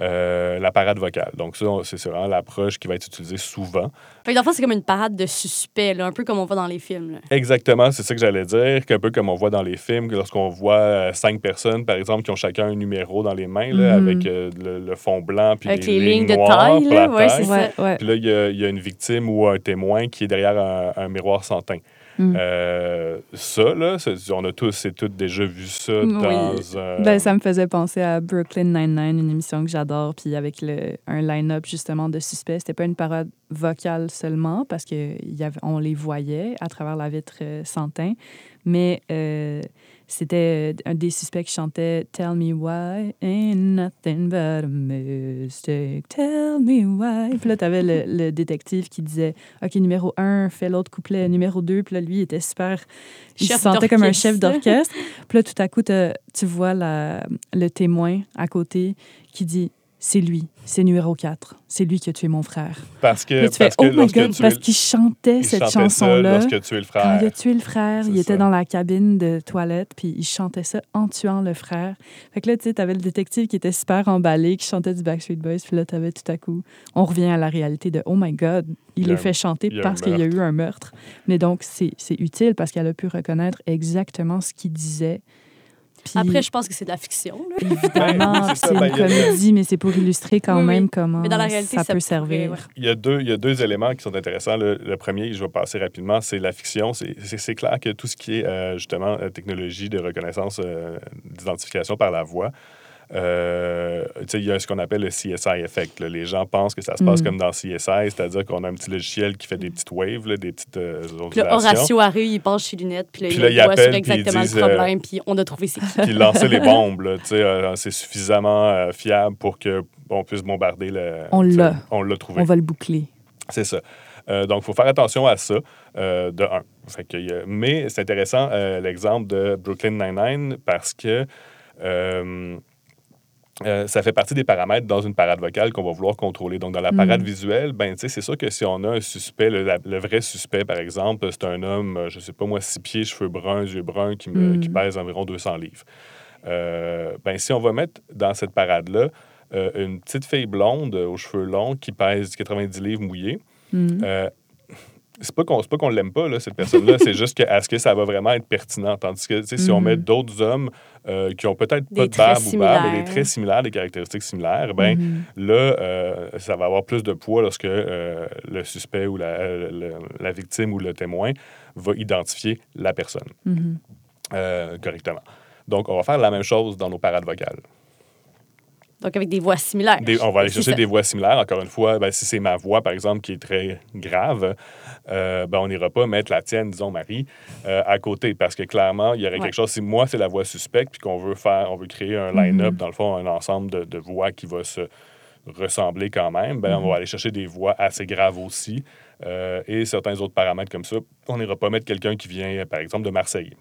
euh, la parade vocale. Donc, ça, c'est vraiment l'approche qui va être utilisée souvent. Fait que, c'est comme une parade de suspect, un peu comme on voit dans les films. Exactement, c'est ça que j'allais dire, qu'un peu comme on voit dans les films, lorsqu'on voit euh, cinq personnes, par exemple, qui ont chacun un numéro dans les mains, là, mhm. avec euh, le, fond blanc, puis avec les, lignes, de taille. Là, ouais, ça. Puis là, il y, a une victime ou un témoin qui est derrière un, un miroir sans teint. Mm. Euh, ça, là, on a tous et toutes déjà vu ça dans Ben, ça me faisait penser à Brooklyn Nine-Nine, une émission que j'adore, puis avec le, un line-up justement de suspects. C'était pas une parade vocale seulement, parce qu'on les voyait à travers la vitre euh, sans teint, mais... Euh, c'était un des suspects qui chantait Tell me why, ain't nothing but a mistake. Tell me why. Puis là, t'avais le, le détective qui disait OK, numéro un, fais l'autre couplet. Numéro deux, puis là, lui, il était super. Il se sentait comme un chef d'orchestre. puis là, tout à coup, tu vois la, le témoin à côté qui dit c'est lui, c'est numéro 4. C'est lui qui a tué mon frère. Parce que, parce que oh parce qu'il chantait cette chanson-là. Lorsque tué le frère. il a tué le frère, il était dans la cabine de toilette, puis il chantait ça en tuant le frère. Fait que là, tu sais, t'avais le détective qui était super emballé, qui chantait du Backstreet Boys, puis là, t'avais tout à coup, on revient à la réalité de Oh my God, il, est fait chanter parce qu'il y a eu un meurtre. Mais donc, c'est utile parce qu'elle a pu reconnaître exactement ce qu'il disait après, je pense que c'est de la fiction. Évidemment, c'est une comédie, mais c'est pour illustrer quand même comment ça, peut servir. Il, y a deux, il y a deux éléments qui sont intéressants. Le, premier, je vais passer rapidement, c'est la fiction. C'est clair que tout ce qui est euh, justement euh, technologie de reconnaissance, euh, d'identification par la voix, euh, il y a ce qu'on appelle le CSI effect. Les gens pensent que ça se passe mm. comme dans CSI, c'est-à-dire qu'on a un petit logiciel qui fait des petites waves, des petites euh, Puis là, Horatio arrive, il passe chez Lunettes, puis là, puis là, il, sur exactement le euh, problème, puis on a trouvé c'est qui. Puis lancer les bombes, c'est suffisamment fiable pour qu'on puisse bombarder le... On l'a. On l'a trouvé. On va le boucler. C'est ça. donc, il faut faire attention à ça, de un. Fait que, mais c'est intéressant l'exemple de Brooklyn Nine-Nine parce que euh, ça fait partie des paramètres dans une parade vocale qu'on va vouloir contrôler. Donc, dans la parade Mm. visuelle, ben, c'est sûr que si on a un suspect, le, la- le vrai suspect, par exemple, c'est un homme, euh, je sais pas moi, six pieds, cheveux bruns, yeux bruns, qui, me- Mm. qui pèse environ 200 livres. Euh, ben, si on va mettre dans cette parade-là euh, une petite fille blonde aux cheveux longs qui pèse 90 livres mouillés, Mhm. C'est pas qu'on pas qu'on l'aime pas là, cette personne-là, c'est juste que est-ce que ça va vraiment être pertinent? Tandis que si on met d'autres hommes euh, qui ont peut-être pas de barbe ou barbe, mais des traits similaires, des caractéristiques similaires, ben Mhm. là euh, ça va avoir plus de poids lorsque euh, le suspect ou la, le- la victime ou le témoin va identifier la personne Mhm. euh, correctement. Donc on va faire la même chose dans nos parades vocales. Donc, avec des voix similaires. Des- on va aller chercher ça. des voix similaires. Encore une fois, ben, si c'est ma voix, par exemple, qui est très grave, euh, ben, on n'ira pas mettre la tienne, disons Marie, euh, à côté. Parce que clairement, il y aurait Ouais. quelque chose. Si moi, c'est la voix suspecte, puis qu'on veut faire, on veut créer un Mhm. line-up, dans le fond, un ensemble de, de voix qui va se ressembler quand même, ben, Mhm. on va aller chercher des voix assez graves aussi. euh, et certains autres paramètres comme ça. On n'ira pas mettre quelqu'un qui vient, par exemple, de Marseille,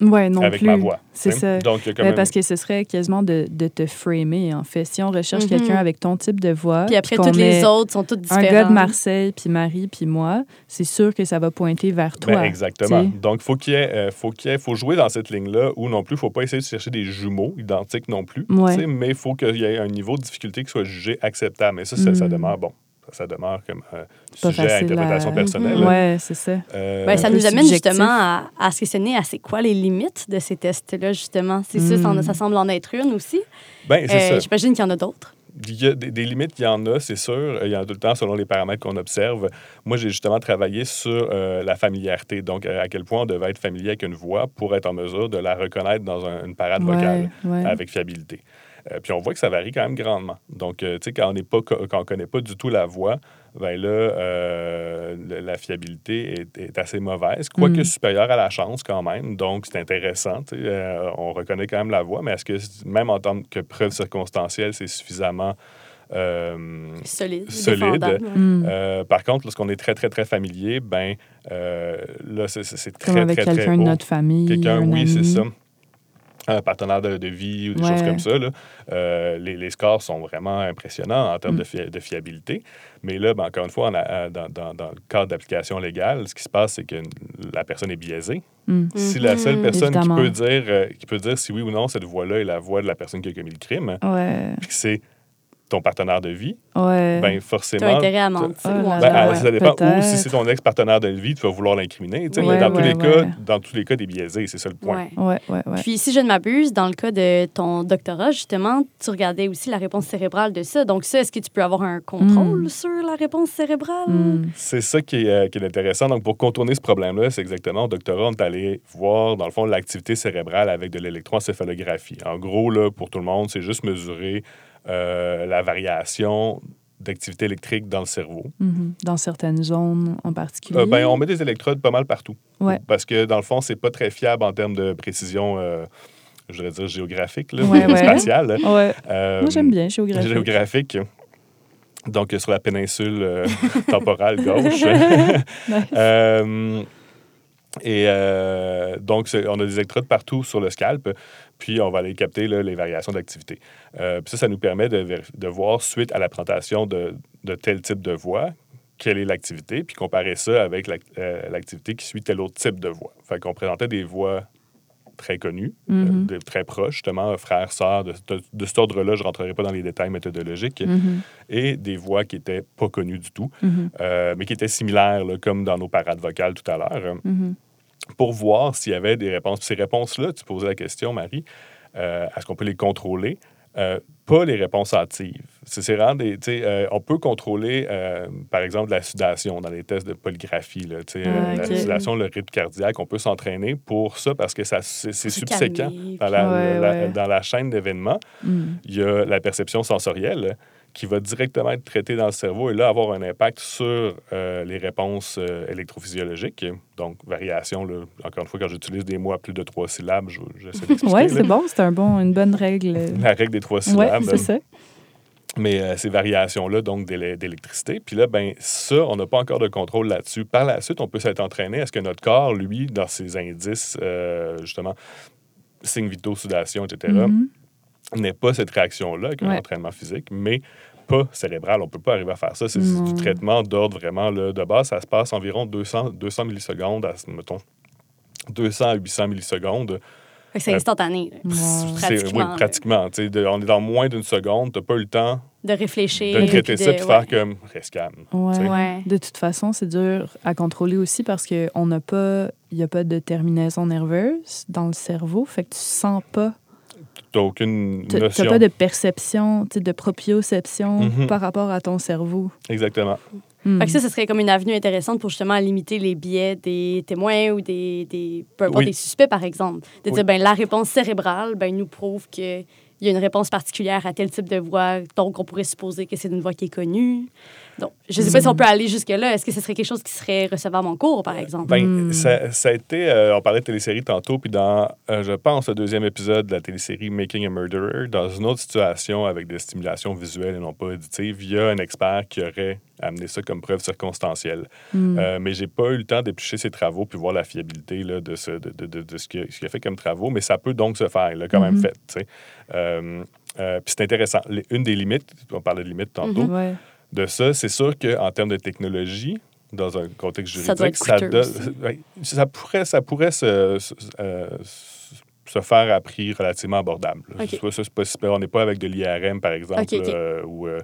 Ouais, non avec plus. ma voix. C'est ça. Donc, il y a quand même- Parce que ce serait quasiment de, de te framer, en fait. Si on recherche Mhm. quelqu'un avec ton type de voix, Puis après, toutes les autres sont toutes un différentes. gars de Marseille, puis Marie, puis moi, c'est sûr que ça va pointer vers Ben, toi. exactement. Donc, faut qu'il y ait, euh, faut qu'il y ait- faut jouer dans cette ligne-là où non plus, faut pas essayer de chercher des jumeaux identiques non plus. Ouais. Mais il faut qu'il y ait un niveau de difficulté qui soit jugé acceptable. Mais ça, ça, ça Mm. demeure bon. Ça, ça demeure comme un Pas sujet à facile interprétation à- personnelle. Ouais, c'est ça. Euh, Ben, ça nous amène subjectif. justement à, à se questionner à c'est quoi les limites de ces tests-là, justement? C'est ça, ça, en- Mm. ça semble en être une aussi. ben, c'est Euh, ça. J'imagine qu'il y en a d'autres. Il y a des, des limites, il y en a, c'est sûr. Il y en a tout le temps selon les paramètres qu'on observe. Moi, j'ai justement travaillé sur euh, la familiarité. Donc, euh, à quel point on devait être familier avec une voix pour être en mesure de la reconnaître dans un- une parade vocale. Ouais, avec fiabilité. Euh, puis on voit que ça varie quand même grandement. Donc, euh, tu sais, quand on n'est pas, co- quand on connaît pas du tout la voix, ben là, euh, la fiabilité est, est assez mauvaise, quoique Mm. supérieure à la chance quand même. Donc, c'est intéressant. euh, on reconnaît quand même la voix, mais est-ce que même en tant que preuve circonstancielle, c'est suffisamment euh, Solide. Solide? Mm. euh, par contre, lorsqu'on est très, très, très familier, ben euh, là, c'est- c'est Comme très, avec très, très quelqu'un de notre famille. Quelqu'un, un oui, ami. c'est ça. Un partenaire de, de vie ou des choses comme ça. là. Euh, les, les scores sont vraiment impressionnants en termes Mm. de, fi- de fiabilité. Mais là, ben, encore une fois, on a- euh, dans, dans- dans le cadre d'application légale, ce qui se passe, c'est que la personne est biaisée. Mm. Si la seule Mhm. personne qui peut, dire, euh, qui peut dire si oui ou non cette voix-là est la voix de la personne qui a commis le crime, Ouais, puis que c'est ton partenaire de vie, ouais. ben Tu as forcément, intérêt à mentir. Là ou à- ben, ouais, ça dépend. Ou si c'est ton ex-partenaire de vie, tu vas vouloir l'incriminer. dans, Ouais, tous les ouais, cas, dans tous les cas, t'es biaisé, c'est ça le point. Ouais. Ouais, ouais, ouais. Puis, si je ne m'abuse, dans le cas de ton doctorat, justement, tu regardais aussi la réponse cérébrale de ça. Donc, ça, est-ce que tu peux avoir un contrôle Mm. sur la réponse cérébrale? Mm. C'est ça qui est, euh, qui est intéressant. Donc, pour contourner ce problème-là, c'est exactement au doctorat, on est allé voir, dans le fond, l'activité cérébrale avec de l'électroencéphalographie. En gros, là, pour tout le monde, c'est juste mesurer euh, la variation d'activité électrique dans le cerveau. Mhm. Dans certaines zones en particulier. Euh, ben, on met des électrodes pas mal partout. Ouais. Parce que, dans le fond, c'est pas très fiable en termes de précision, euh, je voudrais dire géographique, là, Ouais, spatiale. Ouais. Euh, Moi, j'aime bien géographie. géographique. Donc, sur la péninsule temporale gauche. Et euh, donc, on a des électrodes partout sur le scalp, puis on va aller capter là, les variations d'activité. Euh, puis ça, ça nous permet de, voir, suite à la présentation de, de tel type de voix, quelle est l'activité, puis comparer ça avec euh, l'activité qui suit tel autre type de voix. Fait qu'on présentait des voix très connues, de- très proches, justement, frères, sœurs, de, de- de cet ordre-là, je ne rentrerai pas dans les détails méthodologiques, Mhm. et des voix qui n'étaient pas connues du tout, Mhm. euh, mais qui étaient similaires, là, comme dans nos parades vocales tout à l'heure. Pour voir s'il y avait des réponses. Puis ces réponses-là, tu posais la question, Marie, euh, est-ce qu'on peut les contrôler? Euh, pas les réponses hâtives. C'est des. sais, euh, on peut contrôler, euh, par exemple, la sudation dans les tests de polygraphie. Là, Ah. La sudation, le rythme cardiaque, on peut s'entraîner pour ça parce que ça- c'est subséquent. calmer, Dans la, Ouais, la- ouais. dans la chaîne d'événements, Mhm. il y a la perception sensorielle qui va directement être traitée dans le cerveau et là avoir un impact sur euh, les réponses euh, électrophysiologiques. Donc, variation, là, encore une fois, quand j'utilise des mots à plus de trois syllabes, je- j'essaie d'expliquer. Là. c'est bon, c'est un bon, une bonne règle. La règle des trois syllabes. c'est ça. Mais euh, ces variations-là, donc d'électricité. Puis là, ben ça, on n'a pas encore de contrôle là-dessus. Par la suite, on peut s'être entraîné. Est-ce que notre corps, lui, dans ses indices, justement, signes vitaux, sudation, etc., Mhm. n'ait pas cette réaction-là avec un Ouais. entraînement physique, mais pas cérébral. On ne peut pas arriver à faire ça. C'est du traitement d'ordre vraiment là, de base. Ça se passe environ 200, 200 millisecondes à, mettons, 200 à 800 millisecondes. C'est Euh, instantané. là. Pratiquement, Oui, pratiquement. De- on est dans moins d'une seconde. Tu n'as pas eu le temps De réfléchir. de traiter puis ça de- puis ouais. faire comme reste calme. Ouais. De toute façon, c'est dur à contrôler aussi parce qu'on n'a pas, il n'y a pas de terminaison nerveuse dans le cerveau, fait que tu sens pas, n'as aucune tu n'as notion. pas de perception, tu de proprioception Mhm. par rapport à ton cerveau. Exactement. Hmm. Fait que ça, ce serait comme une avenue intéressante pour justement limiter les biais des témoins ou des, des, peu importe, Oui. des suspects, par exemple. De Oui. dire, ben, la réponse cérébrale ben, nous prouve qu'il y a une réponse particulière à tel type de voix, donc on pourrait supposer que c'est une voix qui est connue. Donc, je ne sais pas si on peut aller jusque-là. Est-ce que ce serait quelque chose qui serait recevable en cours, par exemple? Ben, ça, ça a été, euh, on parlait de télésérie tantôt, puis dans, euh, je pense, le deuxième épisode de la télésérie Making a Murderer, dans une autre situation avec des stimulations visuelles et non pas auditives, il y a un expert qui aurait amené ça comme preuve circonstancielle. Hmm. Euh, mais j'ai pas eu le temps d'éplucher ses travaux puis voir la fiabilité là, de, ce, de, de, ce qu'il a, fait comme travaux, mais ça peut donc se faire. Il l'a quand même Mhm. fait. Euh, euh, puis c'est intéressant. Une des limites, on parlait de limites tantôt. Ouais. de ça, c'est sûr qu'en termes de technologie, dans un contexte juridique, Ça donne- pourrait, ça pourrait se, se- euh, se faire à prix relativement abordable. Ça, ça, pas. On n'est pas avec de l'IRM, par exemple, euh, ou, euh,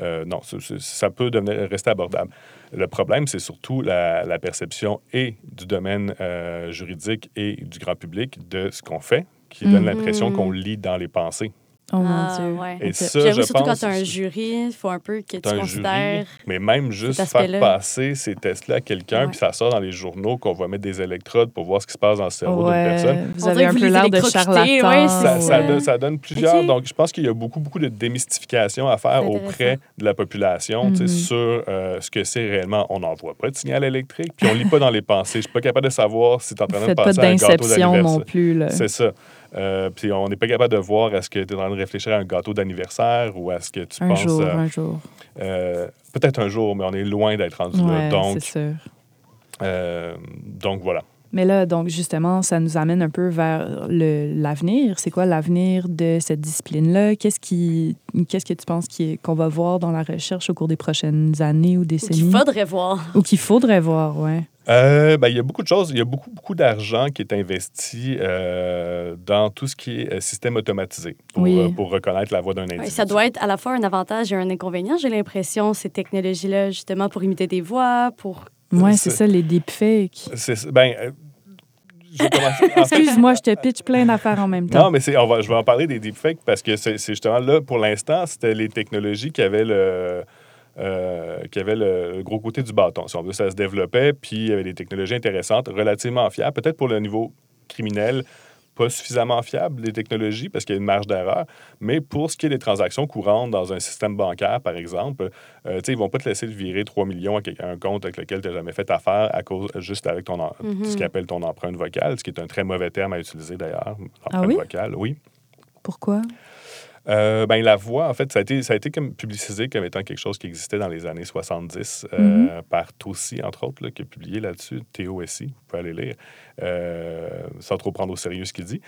euh, non, ça, peut devenir, rester abordable. Le problème, c'est surtout la, la perception et du domaine euh, juridique et du grand public de ce qu'on fait, qui donne Mhm. l'impression qu'on lit dans les pensées. Oh Ah, mon Dieu. ouais. Et ça, J'avoue, je surtout quand pense... tu as un jury, il faut un peu que tu un considères. jury, mais même juste faire passer ces tests-là à quelqu'un, Ouais. puis ça sort dans les journaux qu'on va mettre des électrodes pour voir ce qui se passe dans le cerveau d'une personne. vous On avez un peu l'air de charlatan. ouais, Ça, ça donne, ça donne plusieurs. Donc, je pense qu'il y a beaucoup, beaucoup de démystification à faire auprès de la population Mhm. sur euh, ce que c'est réellement. On n'envoie pas de signal électrique, puis on lit pas dans les pensées. Je suis pas capable de savoir si tu es en train de Faites pas passer un gâteau non plus. Là. C'est ça. Euh, puis on n'est pas capable de voir est-ce que tu es en train de réfléchir à un gâteau d'anniversaire ou est-ce que tu Un penses. jour, un jour. euh, Peut-être un jour, mais on est loin d'être rendu là. Ouais, Donc, c'est sûr. euh, donc voilà. Mais là, donc justement, ça nous amène un peu vers le- l'avenir. C'est quoi l'avenir de cette discipline-là? Qu'est-ce qui, qu'est-ce que tu penses qu'on va voir dans la recherche au cours des prochaines années ou Ou décennies? qu'il faudrait voir. Ou qu'il faudrait voir, ouais. Euh, ben, il y a beaucoup de choses. Il y a beaucoup, beaucoup d'argent qui est investi euh, dans tout ce qui est euh, système automatisé pour, Oui. euh, pour reconnaître la voix d'un individu. Ça doit être à la fois un avantage et un inconvénient, j'ai l'impression, ces technologies-là, justement, pour imiter des voix, pour. Ouais, C'est- ça, les deepfakes. Ben, euh, Excuse-moi, je te pitch plein d'affaires en même temps. Non, mais on va, je vais en parler des deepfakes parce que c'est, justement là, pour l'instant, c'était les technologies qui avaient le, euh, qui avaient le, le gros côté du bâton. Si on veut, ça se développait, puis il y avait des technologies intéressantes, relativement fiables, peut-être pour le niveau criminel, pas suffisamment fiable, les technologies, parce qu'il y a une marge d'erreur. Mais pour ce qui est des transactions courantes dans un système bancaire, par exemple, euh, ils vont pas te laisser virer 3 millions à un compte avec lequel tu n'as jamais fait affaire à cause, juste avec ton, en- Mhm. ce qu'ils appellent ton empreinte vocale, ce qui est un très mauvais terme à utiliser d'ailleurs. Ah Empreinte oui? vocale, oui. Pourquoi? Euh, ben, la voix, en fait, ça a, été, ça a été comme publicisé comme étant quelque chose qui existait dans les années 70 euh, Mhm. par Tossi, entre autres, là, qui a publié là-dessus, TOSI, vous pouvez aller lire, euh, sans trop prendre au sérieux ce qu'il dit,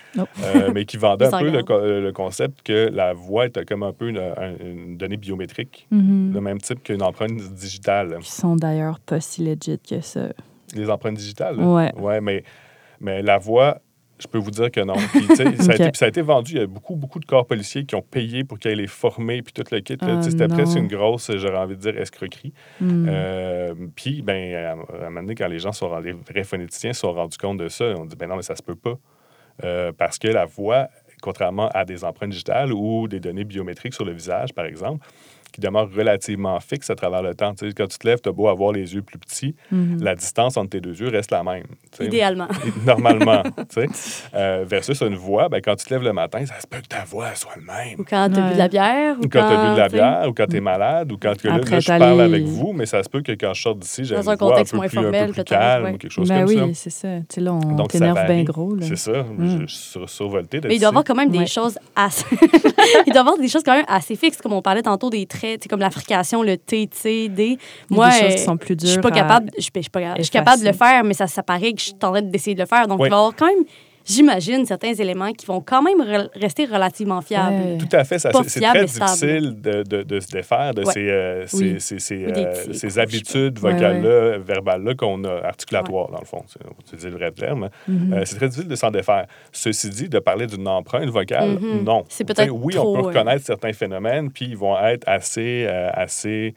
euh, mais qui vendait un peu le, concept que la voix était comme un peu une, un- une donnée biométrique, Mhm. le même type qu'une empreinte digitale. Qui sont d'ailleurs pas si legit que ça. Les empreintes digitales? Ouais. Ouais, mais, mais la voix, je peux vous dire que non. Puis, ça, a été, puis ça a été vendu. Il y a beaucoup, beaucoup de corps policiers qui ont payé pour qu'ils les former, puis tout le kit. sais, C'était presque une grosse, j'aurais envie de dire, escroquerie. Hmm. Euh, puis, ben, à, à un moment donné, quand les gens sont les vrais phonéticiens se sont rendus compte de ça, on dit, ben non, mais ça se peut pas. Euh, parce que la voix, contrairement à des empreintes digitales ou des données biométriques sur le visage, par exemple, qui demeurent relativement fixes à travers le temps. Tu sais, quand tu te lèves, tu as beau avoir les yeux plus petits, Mhm. la distance entre tes deux yeux reste la même. Idéalement. Normalement. tu sais. Euh, versus une voix, ben, quand tu te lèves le matin, ça se peut que ta voix soit le même. Ou quand tu as Ouais. bu de la bière. Ou Ou quand tu as bu de la bière, ou quand tu es malade, ou quand que là, Après, là, je parle avec vous, mais ça se peut que quand je sors d'ici, j'ai une un voix un peu moins plus, un peu formel, plus calme, ouais. ou quelque chose Ben comme oui, c'est ça. Tu sais, là, on Donc, ça t'énerve bien gros. Ça. C'est ça. Mm. Je suis sur- survolté de Mais il doit y avoir quand même des choses assez. il doit y avoir des choses quand même assez fixes, comme on parlait tantôt des traits, tu sais, comme la frication, le T, T, D. Moi, des choses euh, qui sont plus je suis dures pas capable, je, suis pas- je suis capable de le faire, mais ça, ça paraît que je suis en train d'essayer de le faire. Donc, Oui. il va y avoir quand même. J'imagine, certains éléments qui vont quand même re- rester relativement fiables. Ouais. Tout à fait. C'est très difficile de, de- de se défaire de Ouais. ces, euh, Oui. ces- ces, euh, ces habitudes Ouais, vocales-là, verbales-là qu'on a, articulatoires, dans le fond. C'est le vrai terme. Mhm. Euh, c'est très difficile de s'en défaire. Ceci dit, de parler d'une empreinte vocale, Mhm. non. C'est peut-être Oui, trop, on peut euh, reconnaître certains phénomènes, puis ils vont être assez, euh, assez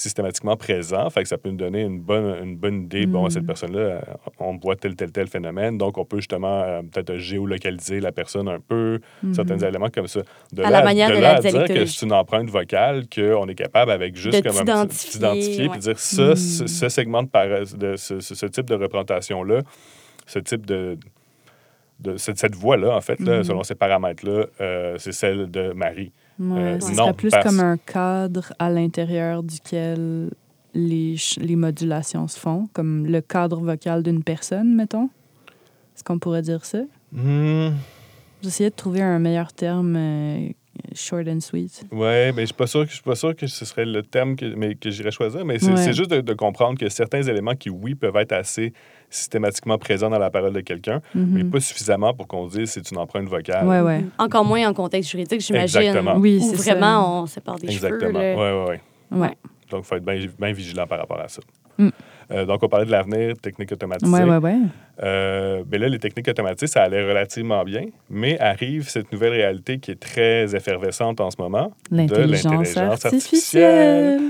systématiquement présents. Fait que ça peut nous donner une bonne, une bonne idée. Bon, Mhm. cette personne-là, euh, on voit tel, tel, tel phénomène. Donc, on peut justement euh, peut-être géolocaliser la personne un peu, Mhm. certains éléments comme ça. De À là, la manière de de là la à dire que c'est une empreinte vocale, qu'on est capable avec juste De comme un petit- ouais. puis dire ça, Mhm. ce, ce segment de, ce, type de représentation-là, ce type de, de cette, cette voix-là, en fait, là, Mhm. selon ces paramètres-là, euh, c'est celle de Marie. Ouais, Euh, ce non, serait plus parce- comme un cadre à l'intérieur duquel les, les modulations se font, comme le cadre vocal d'une personne, mettons. Est-ce qu'on pourrait dire ça? Hmm, J'essayais de trouver un meilleur terme euh, short and sweet. Ouais, mais je suis pas sûr que je suis pas sûr que ce serait le terme que, mais, que j'irais choisir. Mais c'est Ouais. c'est juste de, de comprendre que certains éléments qui, oui, peuvent être assez systématiquement présents dans la parole de quelqu'un, mais Mhm. pas suffisamment pour qu'on dise c'est une empreinte vocale. Ouais, ouais. Encore moins en contexte juridique, j'imagine. Exactement. Oui, c'est ça. vraiment on sépare des Exactement. cheveux. Ouais, ouais, ouais. Ouais. Donc, il faut être bien vigilant par rapport à ça. Mm. Euh, donc, on parlait de l'avenir, techniques automatisées. Ouais, ouais, ouais. Euh, ben là, les techniques automatisées, ça allait relativement bien, mais arrive cette nouvelle réalité qui est très effervescente en ce moment. L'intelligence l'intelligence artificielle.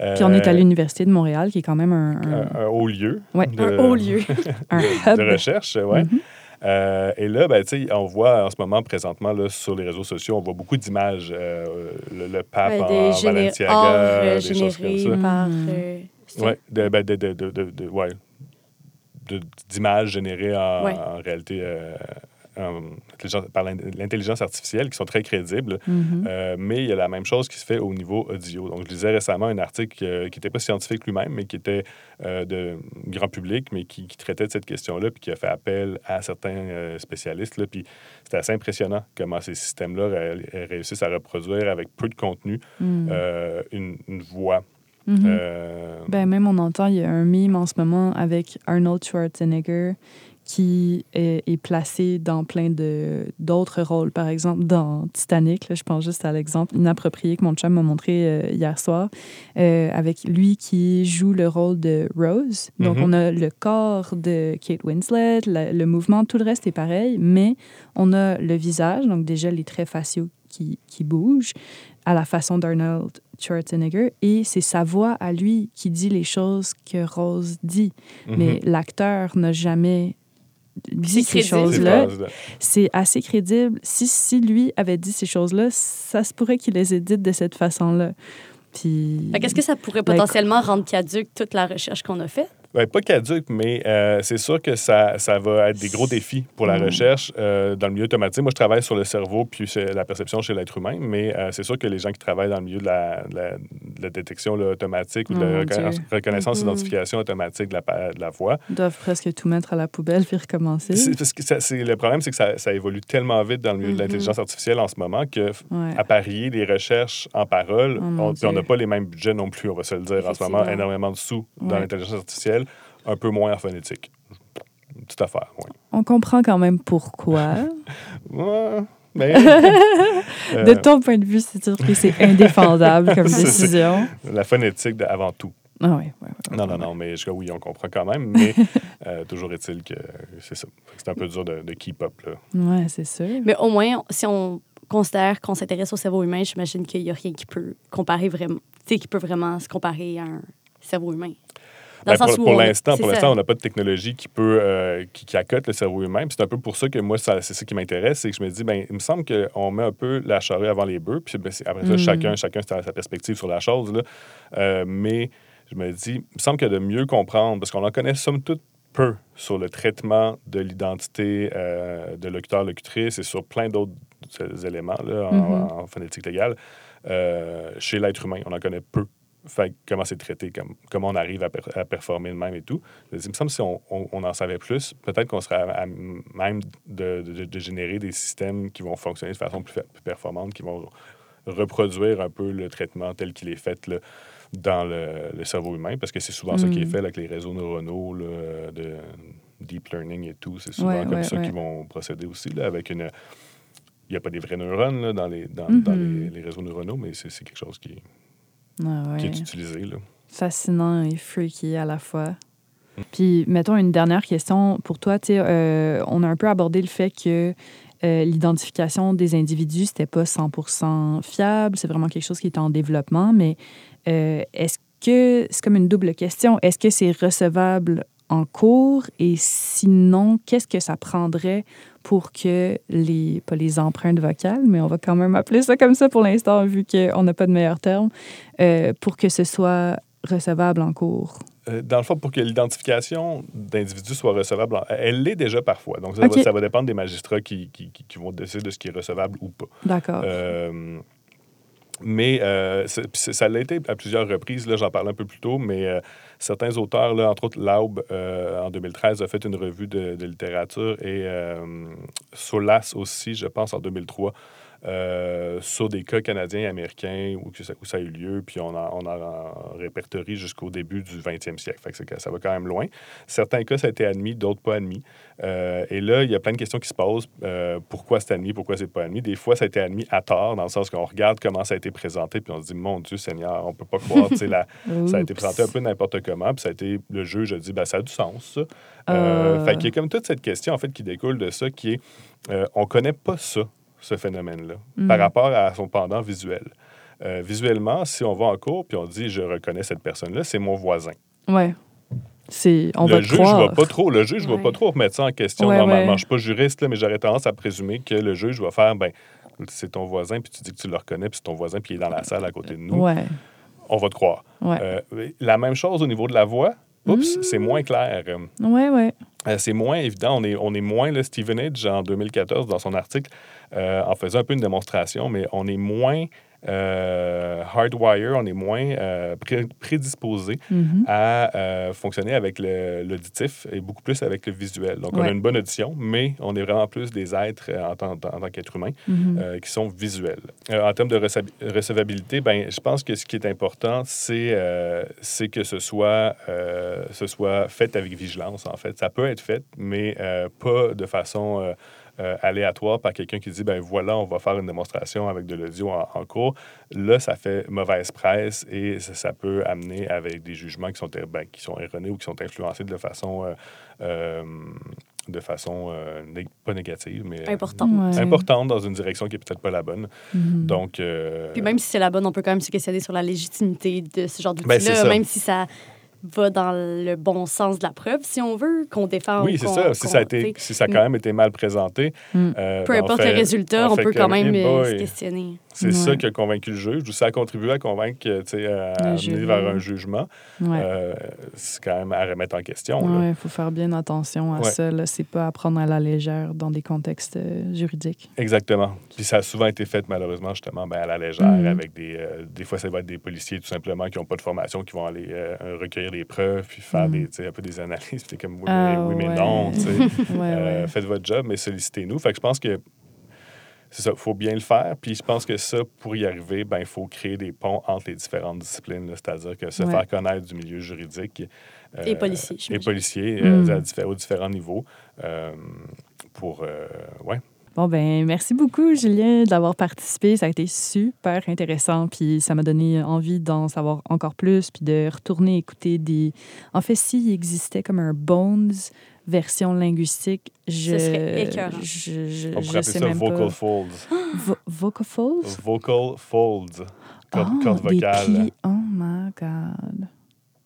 Euh, Puis on est à l'Université de Montréal, qui est quand même un, un- un, un haut lieu de, Un haut lieu. un hub. de recherche. Ouais. Mhm. Euh, et là, ben, tu sais, on voit en ce moment, présentement, là, sur les réseaux sociaux, on voit beaucoup d'images. euh, le, le pape Ouais, en Balenciaga, euh, des choses comme ça. par... Mhm. euh, c'est- Ouais, de, ben, de, de, de, de- de- ouais, de- d'images générées en, Ouais. en réalité euh, par l'in- l'intelligence artificielle qui sont très crédibles. Mhm. Euh, mais il y a la même chose qui se fait au niveau audio. Donc, je lisais récemment un article euh, qui n'était pas scientifique lui-même, mais qui était euh, de grand public, mais qui, qui traitait de cette question-là, puis qui a fait appel à certains euh, spécialistes. Là, puis c'était assez impressionnant comment ces systèmes-là ré- réussissent à reproduire avec peu de contenu Mhm. euh, une, une voix. Euh, Ben, même on entend, il y a un mime en ce moment avec Arnold Schwarzenegger qui est, est placé dans plein d'autres rôles. Par exemple, dans Titanic, là, je pense juste à l'exemple inapproprié que mon chum m'a montré euh, hier soir, euh, avec lui qui joue le rôle de Rose. Donc, Mhm. on a le corps de Kate Winslet, la- le mouvement, tout le reste est pareil, mais on a le visage, donc déjà les traits faciaux qui, qui bougent à la façon d'Arnold Schwarzenegger et c'est sa voix à lui qui dit les choses que Rose dit. mhm. Mais l'acteur n'a jamais dit ces choses-là. C'est assez crédible. Si, si lui avait dit ces choses-là, ça se pourrait qu'il les ait dites de cette façon-là. Puis... Qu'est-ce que ça pourrait Ben, potentiellement rendre caduque toute la recherche qu'on a faite? Ben, pas caduque, mais euh, c'est sûr que ça, ça va être des gros défis pour la Mm. recherche euh, dans le milieu automatique. Moi, je travaille sur le cerveau puis chez la perception chez l'être humain, mais euh, c'est sûr que les gens qui travaillent dans le milieu de la, de la- de la détection là, automatique ou de Oh, la Dieu. reconnaissance, Mhm. identification automatique de la, de la voix, Ils doivent presque tout mettre à la poubelle puis recommencer. parce que ça- le problème, c'est que ça, ça évolue tellement vite dans le milieu de l'intelligence artificielle en ce moment que Ouais. à parier les recherches en parole, Oh, on puis on n'a pas les mêmes budgets non plus, on va se le dire. En ce moment, énormément de sous dans Ouais. l'intelligence artificielle, un peu moins en phonétique. Une petite affaire, oui. On comprend quand même pourquoi. Ouais, mais, euh, De ton point de vue, c'est sûr que c'est indéfendable comme décision. la phonétique de- avant tout. Ah ouais, ouais, ouais, Non, non, non, mais je, oui, on comprend quand même, mais euh, toujours est-il que c'est ça. C'est un peu dur de, de keep up. Là. Ouais, c'est sûr. Mais au moins, si on considère qu'on s'intéresse au cerveau humain, j'imagine qu'il n'y a rien qui peut comparer vraiment, qui peut vraiment se comparer à un cerveau humain. Dans Ben, le sens pour où l'instant, pour l'instant, on n'a pas de technologie qui peut euh, qui, qui accote le cerveau humain. C'est un peu pour ça que moi, c'est ça qui m'intéresse, c'est que je me dis, ben, il me semble qu'on met un peu la charrue avant les bœufs. Puis ben, après ça, Mm. chacun, chacun a sa perspective sur la chose. Là. Euh, mais je me dis, il me semble que de mieux comprendre, parce qu'on en connaît somme toute peu sur le traitement de l'identité euh, de locuteur-locutrice et sur plein d'autres euh, éléments là, en, Mhm. en phonétique légale. euh, chez l'être humain, on en connaît peu. Fait comment c'est traité, comme, comment on arrive à, per- à performer de même et tout. Il me semble que si on, on- on en savait plus, peut-être qu'on serait à, à même de, de- de générer des systèmes qui vont fonctionner de façon plus, performante, qui vont reproduire un peu le traitement tel qu'il est fait là, dans le, le cerveau humain, parce que c'est souvent ça qui est Mm. fait là, avec les réseaux neuronaux là, de deep learning et tout. C'est souvent comme ça qu'ils vont procéder aussi, là, avec une... Il n'y a pas des vrais neurones là, dans, les, dans, dans mm-hmm. les, réseaux neuronaux, mais c'est quelque chose qui, ah qui est utilisé. Là. Fascinant et freaky à la fois. Puis, mettons une dernière question pour toi. Euh, on a un peu abordé le fait que euh, l'identification des individus, c'était pas 100% fiable. C'est vraiment quelque chose qui est en développement. Mais euh, est-ce que c'est comme une double question? Est-ce que c'est recevable en cours? Et sinon, qu'est-ce que ça prendrait pour que les, pas les empreintes vocales, mais on va quand même appeler ça comme ça pour l'instant, vu qu'on n'a pas de meilleur terme, euh, pour que ce soit recevable en cours? Euh, dans le fond, pour que l'identification d'individus soit recevable, elle l'est déjà parfois. Donc, ça, va, ça, va, dépendre des magistrats qui, qui, qui, vont décider de ce qui est recevable ou pas. D'accord. Euh, mais euh, ça l'a été à plusieurs reprises, j'en parlais un peu plus tôt, mais certains auteurs, là, entre autres Laub, en 2013, a fait une revue de, de littérature et Solas aussi, je pense, en 2003. Euh, sur des cas canadiens et américains où, ça, où, ça, a eu lieu, puis on a, on a répertorié jusqu'au début du 20e siècle. Fait que ça va quand même loin. Certains cas, ça a été admis, d'autres pas admis. Euh, et là, il y a plein de questions qui se posent. Euh, pourquoi c'est admis, pourquoi c'est pas admis? Des fois, ça a été admis à tort, dans le sens qu'on regarde comment ça a été présenté, puis on se dit, mon Dieu Seigneur, on peut pas croire. la, ça a été présenté un peu n'importe comment, puis ça a été, le juge a dit, ben, ça a du sens, ça. Fait qu'il y a comme toute cette question, en fait, qui découle de ça, qui est, on connaît pas ça ce phénomène-là, par mm. rapport à son pendant visuel. Euh, visuellement, si on va en cours puis on dit je reconnais cette personne-là, c'est mon voisin. Ouais. C'est, on le va juge croire. va pas trop, le juge va pas trop remettre ça en question. Normalement, je suis pas juriste, là, mais j'aurais tendance à présumer que le juge va faire, ben, c'est ton voisin, puis tu dis que tu le reconnais, puis c'est ton voisin, puis il est dans la salle à côté de nous. Ouais. On va te croire. Euh, la même chose au niveau de la voix. Oups, c'est moins clair. Oui, oui. Euh, c'est moins évident. On est, on est moins, le Steven Edge, en 2014, dans son article, euh, en faisant un peu une démonstration, mais on est moins euh, hardwire, on est moins euh, prédisposé mm-hmm. à euh, fonctionner avec l'auditif et beaucoup plus avec le visuel. Donc, on a une bonne audition, mais on est vraiment plus des êtres en tant, qu'être humain mm-hmm. qui sont visuels. en termes de recevabilité, ben, je pense que ce qui est important, c'est que ce soit, ce soit fait avec vigilance, en fait. Ça peut être fait, mais pas de façon euh, aléatoire par quelqu'un qui dit ben voilà, on va faire une démonstration avec de l'audio en, cours. Là, ça fait mauvaise presse et ça, peut amener avec des jugements qui sont, ben, qui sont erronés ou qui sont influencés de façon. Euh, euh, de façon pas négative, mais importante. importante dans une direction qui est peut-être pas la bonne. Mm-hmm. Donc, Puis même si c'est la bonne, on peut quand même se questionner sur la légitimité de ce genre ben, d'outil-là, même si ça va dans le bon sens de la preuve, si on veut, qu'on défende. Oui, c'est ça. Si ça, a été, si ça a quand même été mal présenté. Mm. Euh, Peu importe le résultat, on, peut quand même euh, se questionner. C'est ça qui a convaincu le juge, ou ça a contribué à convaincre, tu sais, à, amener vers un jugement. Euh, c'est quand même à remettre en question. Oui, il faut faire bien attention à ça. C'est pas à prendre à la légère dans des contextes juridiques. Exactement. Puis ça a souvent été fait, malheureusement, justement, ben, à la légère, mm. avec des... des fois, ça va être des policiers, tout simplement, qui n'ont pas de formation, qui vont aller recueillir des preuves, puis faire des, mm. un peu des analyses. C'est comme oui, mais, ah, oui, mais non. Euh, faites votre job, mais sollicitez-nous. Fait que je pense que c'est ça, il faut bien le faire. Puis je pense que ça, pour y arriver, ben, il faut créer des ponts entre les différentes disciplines, c'est-à-dire que se faire connaître du milieu juridique. Euh, et policier. Et policier, euh, mm. aux différents niveaux. pour, ouais, Bon, ben merci beaucoup, Julien, d'avoir participé. Ça a été super intéressant, puis ça m'a donné envie d'en savoir encore plus, puis de retourner écouter des... En fait, s'il existait comme un Bones version linguistique, je... Ce serait Je, je, On pourrait appeler ça Vocal Folds. vocal Folds? Vocal Folds. Corde, oh, corde vocale. Oh my God.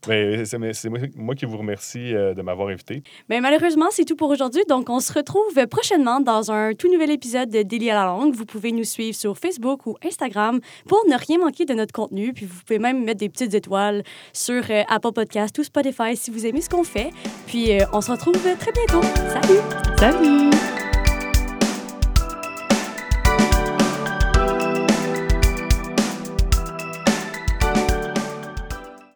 Mais c'est moi qui vous remercie euh, de m'avoir invité. Mais malheureusement, c'est tout pour aujourd'hui. Donc, on se retrouve prochainement dans un tout nouvel épisode de Délit à la langue. Vous pouvez nous suivre sur Facebook ou Instagram pour ne rien manquer de notre contenu. Puis, vous pouvez même mettre des petites étoiles sur euh, Apple Podcast ou Spotify si vous aimez ce qu'on fait. Puis, euh, on se retrouve très bientôt. Salut! Salut!